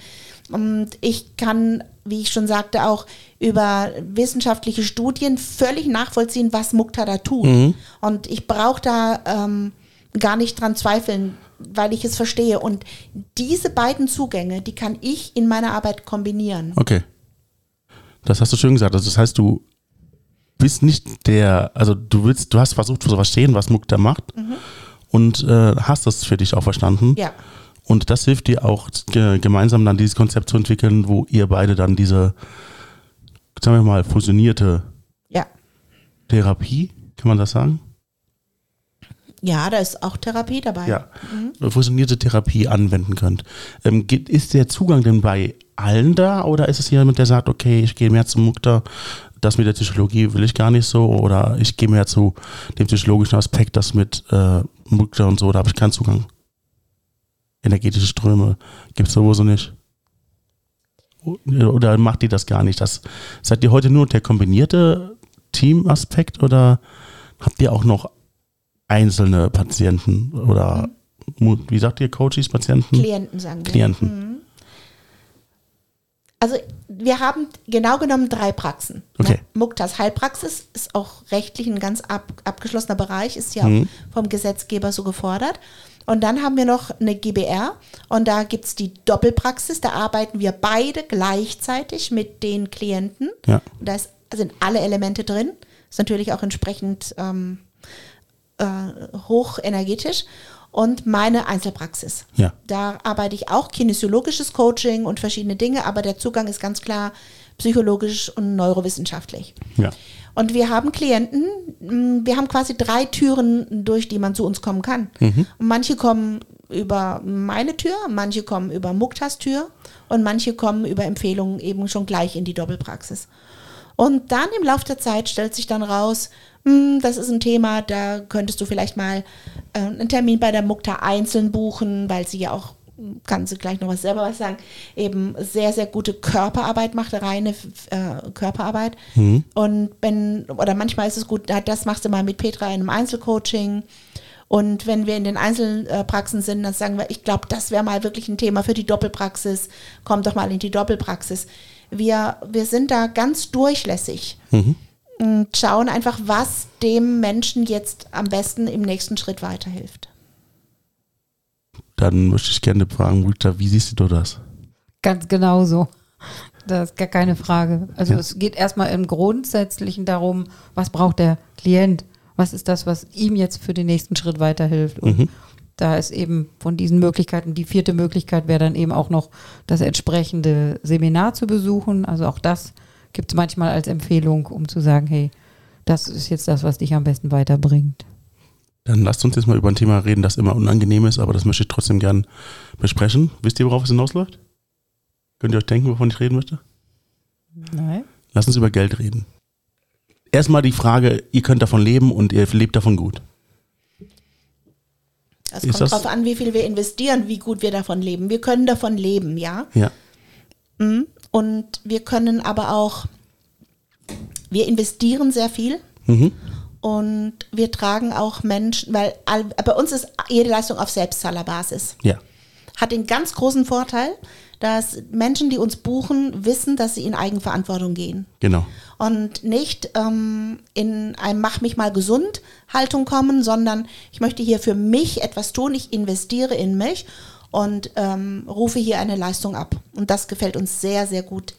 Und ich kann, wie ich schon sagte, auch über wissenschaftliche Studien völlig nachvollziehen, was Mukta da tut. Und ich brauche da ähm, gar nicht dran zweifeln, weil ich es verstehe. Und diese beiden Zugänge, die kann ich in meiner Arbeit kombinieren. Okay. Das hast du schön gesagt. Also das heißt, du bist nicht der, also du willst, du hast versucht zu verstehen, was Mukta macht und äh, hast das für dich auch verstanden. Ja. Und das hilft dir auch ge gemeinsam dann dieses Konzept zu entwickeln, wo ihr beide dann diese, sagen wir mal, fusionierte Ja. Therapie, kann man das sagen? Ja, da ist auch Therapie dabei. Ja, fusionierte Therapie anwenden könnt. Ähm, geht, ist der Zugang denn bei allen da oder ist es jemand, der sagt, okay, ich gehe mehr zum Mukta, das mit der Psychologie will ich gar nicht so oder ich gehe mehr zu dem psychologischen Aspekt, das mit äh, Mukta und so, da habe ich keinen Zugang. Energetische Ströme gibt es sowieso nicht. Oder macht ihr das gar nicht? Das, seid ihr heute nur der kombinierte Teamaspekt oder habt ihr auch noch einzelne Patienten oder mu- wie sagt ihr Coaches, Patienten? Klienten, sagen wir. Klienten. Also wir haben genau genommen drei Praxen. Okay. Ne? Muktas Heilpraxis ist auch rechtlich ein ganz ab, abgeschlossener Bereich, ist ja Mhm. vom Gesetzgeber so gefordert. Und dann haben wir noch eine GBR und da gibt es die Doppelpraxis, da arbeiten wir beide gleichzeitig mit den Klienten. Ja. Da ist, sind alle Elemente drin, ist natürlich auch entsprechend ähm, äh, hochenergetisch. Und meine Einzelpraxis. Ja. Da arbeite ich auch kinesiologisches Coaching und verschiedene Dinge, aber der Zugang ist ganz klar psychologisch und neurowissenschaftlich. Ja. Und wir haben Klienten, mh, wir haben quasi drei Türen, durch die man zu uns kommen kann. Und manche kommen über meine Tür, manche kommen über Muktas Tür und manche kommen über Empfehlungen eben schon gleich in die Doppelpraxis. Und dann im Laufe der Zeit stellt sich dann raus, hm, das ist ein Thema, da könntest du vielleicht mal äh, einen Termin bei der Mukta einzeln buchen, weil sie ja auch, kann sie gleich noch was selber was sagen, eben sehr, sehr gute Körperarbeit macht, reine äh, Körperarbeit. Und wenn, oder manchmal ist es gut, das machst du mal mit Petra in einem Einzelcoaching. Und wenn wir in den Einzelpraxen sind, dann sagen wir, ich glaube, das wäre mal wirklich ein Thema für die Doppelpraxis. Komm doch mal in die Doppelpraxis. Wir, wir sind da ganz durchlässig und schauen einfach, was dem Menschen jetzt am besten im nächsten Schritt weiterhilft. Dann möchte ich gerne fragen, Rita, wie siehst du das? Ganz genau so. Das ist gar keine Frage. Also Ja. es geht erstmal im Grundsätzlichen darum, was braucht der Klient? Was ist das, was ihm jetzt für den nächsten Schritt weiterhilft? Und da ist eben von diesen Möglichkeiten, die vierte Möglichkeit wäre dann eben auch noch das entsprechende Seminar zu besuchen. Also auch das gibt es manchmal als Empfehlung, um zu sagen, hey, das ist jetzt das, was dich am besten weiterbringt. Dann lasst uns jetzt mal über ein Thema reden, das immer unangenehm ist, aber das möchte ich trotzdem gern besprechen. Wisst ihr, worauf es hinausläuft? Könnt ihr euch denken, wovon ich reden möchte? Nein. Lass uns über Geld reden. erstmal die Frage, ihr könnt davon leben und ihr lebt davon gut. Es Ist kommt das- darauf an, wie viel wir investieren, wie gut wir davon leben. Wir können davon leben, ja. Ja. Mhm. Und wir können aber auch, wir investieren sehr viel Mhm. Und wir tragen auch Menschen, weil all, bei uns ist jede Leistung auf Selbstzahlerbasis. Ja. Hat den ganz großen Vorteil, dass Menschen, die uns buchen, wissen, dass sie in Eigenverantwortung gehen. Genau. und nicht ähm, in ein Mach mich mal gesund Haltung kommen, sondern ich möchte hier für mich etwas tun, ich investiere in mich und ähm, rufe hier eine Leistung ab. Und das gefällt uns sehr, sehr gut.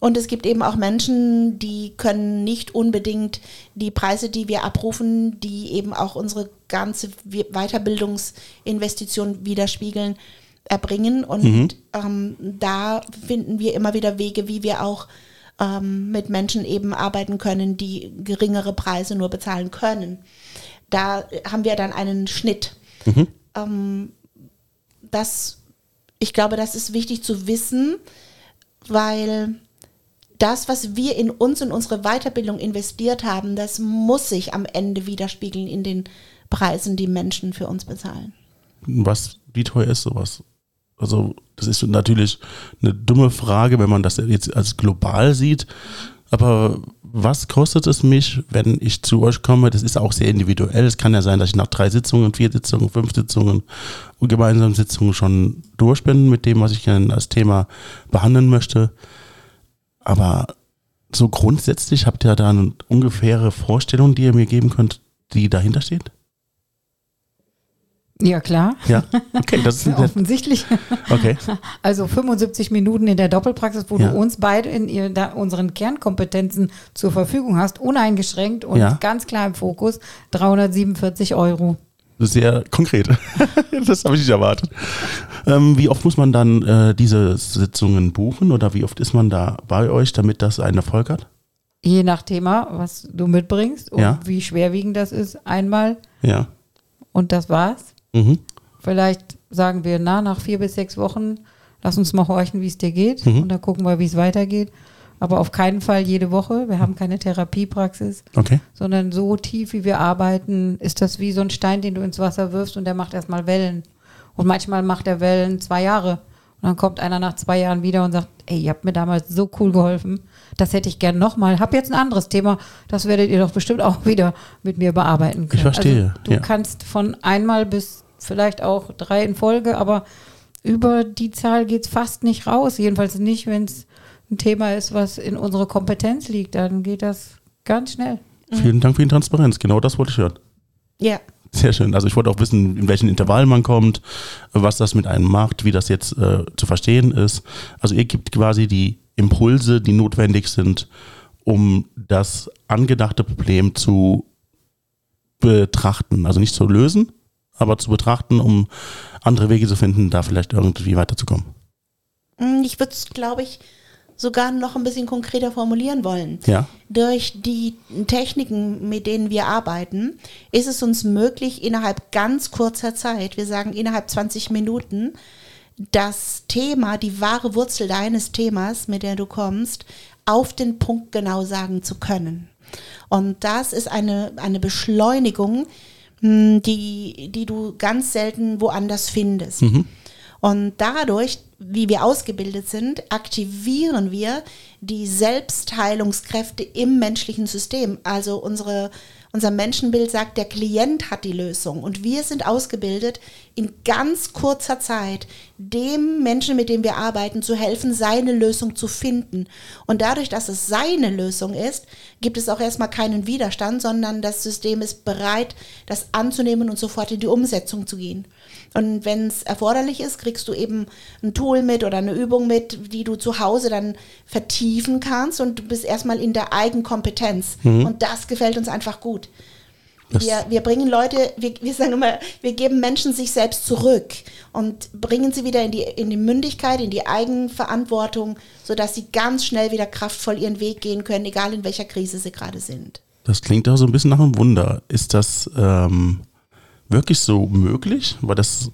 Und es gibt eben auch Menschen, die können nicht unbedingt die Preise, die wir abrufen, die eben auch unsere ganze We- Weiterbildungsinvestition widerspiegeln, erbringen. Und ähm, da finden wir immer wieder Wege, wie wir auch ähm, mit Menschen eben arbeiten können, die geringere Preise nur bezahlen können. Da haben wir dann einen Schnitt. Ähm, das, ich glaube, das ist wichtig zu wissen, weil das, was wir in uns und unsere Weiterbildung investiert haben, das muss sich am Ende widerspiegeln in den Preisen, die Menschen für uns bezahlen. Was, wie teuer ist sowas? Also, das ist natürlich eine dumme Frage, wenn man das jetzt als global sieht. Aber was kostet es mich, wenn ich zu euch komme? Das ist auch sehr individuell. Es kann ja sein, dass ich nach drei Sitzungen, vier Sitzungen, fünf Sitzungen und gemeinsamen Sitzungen schon durch bin mit dem, was ich als Thema behandeln möchte. Aber so grundsätzlich habt ihr da eine ungefähre Vorstellung, die ihr mir geben könnt, die dahinter steht? Ja, klar. Ja, okay, das ist Ja, offensichtlich. okay. Also 75 Minuten in der Doppelpraxis, wo Ja. du uns beide in ihr, unseren Kernkompetenzen zur Verfügung hast, uneingeschränkt und Ja. ganz klar im Fokus, 347 Euro. Sehr konkret. das habe ich nicht erwartet. Ähm, wie oft muss man dann äh, diese Sitzungen buchen oder wie oft ist man da bei euch, damit das einen Erfolg hat? Je nach Thema, was du mitbringst und Ja. wie schwerwiegend das ist, einmal Ja. und das war's. Mhm. Vielleicht sagen wir, na, nach vier bis sechs Wochen, lass uns mal horchen, wie es dir geht. Mhm. Und dann gucken wir, wie es weitergeht. Aber auf keinen Fall jede Woche. Wir haben keine Therapiepraxis, Okay. sondern so tief, wie wir arbeiten, ist das wie so ein Stein, den du ins Wasser wirfst und der macht erstmal Wellen. Und manchmal macht er Wellen zwei Jahre. Und dann kommt einer nach zwei Jahren wieder und sagt, ey, ihr habt mir damals so cool geholfen. Das hätte ich gern nochmal. Hab jetzt ein anderes Thema. Das werdet ihr doch bestimmt auch wieder mit mir bearbeiten können. verstehe, Also, du ja. kannst von einmal bis vielleicht auch drei in Folge, aber über die Zahl geht es fast nicht raus. Jedenfalls nicht, wenn es ein Thema ist, was in unserer Kompetenz liegt. Dann geht das ganz schnell. Vielen Dank für die Transparenz. Genau das wollte ich hören. Ja, Sehr schön. Also ich wollte auch wissen, in welchen Intervallen man kommt, was das mit einem macht, wie das jetzt äh, zu verstehen ist. Also ihr gibt quasi die Impulse, die notwendig sind, um das angedachte Problem zu betrachten. Also nicht zu lösen, aber zu betrachten, um andere Wege zu finden, da vielleicht irgendwie weiterzukommen. Mm, ich würde es, glaube ich, sogar noch ein bisschen konkreter formulieren wollen. Ja. Durch die Techniken, mit denen wir arbeiten, ist es uns möglich, innerhalb ganz kurzer Zeit, wir sagen innerhalb 20 Minuten, das Thema, die wahre Wurzel deines Themas, mit der du kommst, auf den Punkt genau sagen zu können. Und das ist eine, eine Beschleunigung, mh, die, die du ganz selten woanders findest. Und dadurch, wie wir ausgebildet sind, aktivieren wir die Selbstheilungskräfte im menschlichen System. Also unsere, unser Menschenbild sagt, der Klient hat die Lösung. Und wir sind ausgebildet, in ganz kurzer Zeit dem Menschen, mit dem wir arbeiten, zu helfen, seine Lösung zu finden. Und dadurch, dass es seine Lösung ist, gibt es auch erstmal keinen Widerstand, sondern das System ist bereit, das anzunehmen und sofort in die Umsetzung zu gehen. Und wenn es erforderlich ist, kriegst du eben ein Tool mit oder eine Übung mit, die du zu Hause dann vertiefen kannst und du bist erstmal in der Eigenkompetenz. Und das gefällt uns einfach gut. Das- Wir, wir bringen Leute, wir, wir sagen immer, wir geben Menschen sich selbst zurück und bringen sie wieder in die, in die Mündigkeit, in die Eigenverantwortung, sodass sie ganz schnell wieder kraftvoll ihren Weg gehen können, egal in welcher Krise sie gerade sind. Das klingt auch so ein bisschen nach einem Wunder. Ist das ähm, wirklich so möglich? Weil das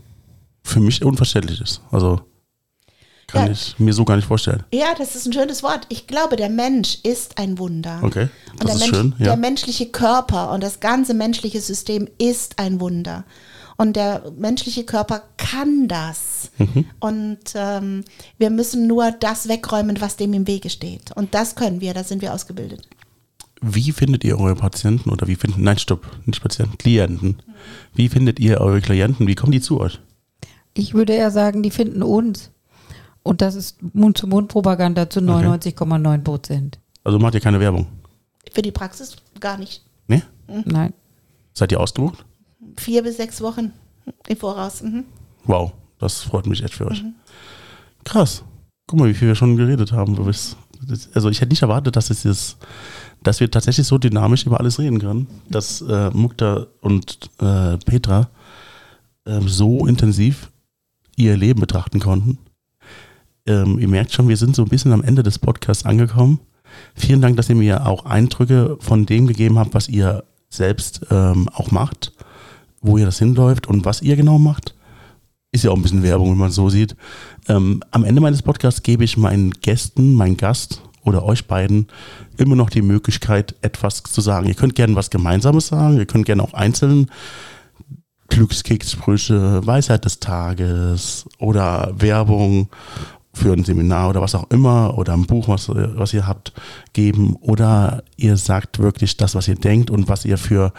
für mich unverständlich ist. Also, Kann Ja. ich mir so gar nicht vorstellen. Ja, das ist ein schönes Wort. Ich glaube, der Mensch ist ein Wunder. Okay, Und das der, ist Mensch, schön. Ja. der menschliche Körper und das ganze menschliche System ist ein Wunder. Und der menschliche Körper kann das. Mhm. Und ähm, wir müssen nur das wegräumen, was dem im Wege steht. Und das können wir, da sind wir ausgebildet. Wie findet ihr eure Patienten oder wie finden, nein, stopp, nicht Patienten, Klienten. Wie findet ihr eure Klienten? Wie kommen die zu euch? Ich würde eher sagen, die finden uns. Und das ist Mund-zu-Mund-Propaganda zu 99,9 Prozent. Also macht ihr keine Werbung? Für die Praxis gar nicht. Ne? Nein. Seid ihr ausgebucht? Vier bis sechs Wochen im Voraus. Mhm. Wow, das freut mich echt für euch. Krass. Guck mal, wie viel wir schon geredet haben. Du bist, also ich hätte nicht erwartet, dass es jetzt, dass wir tatsächlich so dynamisch über alles reden können. Dass äh, Mukta und äh, Petra äh, so intensiv ihr Leben betrachten konnten. Ähm, ihr merkt schon, wir sind so ein bisschen am Ende des Podcasts angekommen. Vielen Dank, dass ihr mir auch Eindrücke von dem gegeben habt, was ihr selbst ähm, auch macht, wo ihr das hinläuft und was ihr genau macht. Ist ja auch ein bisschen Werbung, wenn man es so sieht. Ähm, am Ende meines Podcasts gebe ich meinen Gästen, meinen Gast oder euch beiden immer noch die Möglichkeit, etwas zu sagen. Ihr könnt gerne was Gemeinsames sagen, ihr könnt gerne auch einzeln Glückskekssprüche, Weisheit des Tages oder Werbung für ein Seminar oder was auch immer oder ein Buch, was, was ihr habt, geben oder ihr sagt wirklich das, was ihr denkt und was ihr für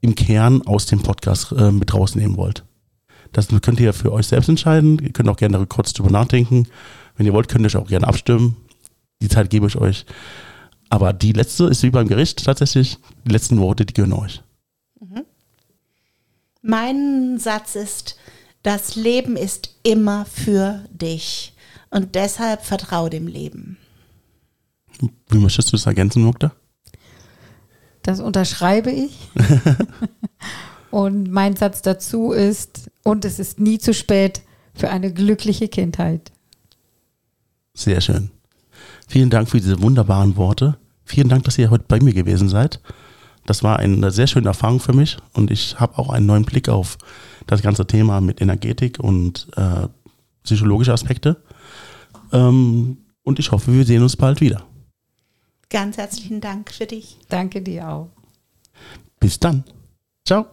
im Kern aus dem Podcast äh, mit rausnehmen wollt. Das könnt ihr für euch selbst entscheiden. Ihr könnt auch gerne kurz drüber nachdenken. Wenn ihr wollt, könnt ihr euch auch gerne abstimmen. Die Zeit gebe ich euch. Aber die letzte ist wie beim Gericht tatsächlich. Die letzten Worte, die gehören euch. Mein Satz ist, das Leben ist immer für dich. Und deshalb vertraue dem Leben. Wie möchtest du das ergänzen, Mukta? Das unterschreibe ich. und mein Satz dazu ist, und es ist nie zu spät für eine glückliche Kindheit. Sehr schön. Vielen Dank für diese wunderbaren Worte. Vielen Dank, dass ihr heute bei mir gewesen seid. Das war eine sehr schöne Erfahrung für mich und ich habe auch einen neuen Blick auf das ganze Thema mit Energetik und äh, psychologische Aspekte. Ähm, und ich hoffe, wir sehen uns bald wieder. Ganz herzlichen Dank für dich. Danke dir auch. Bis dann. Ciao.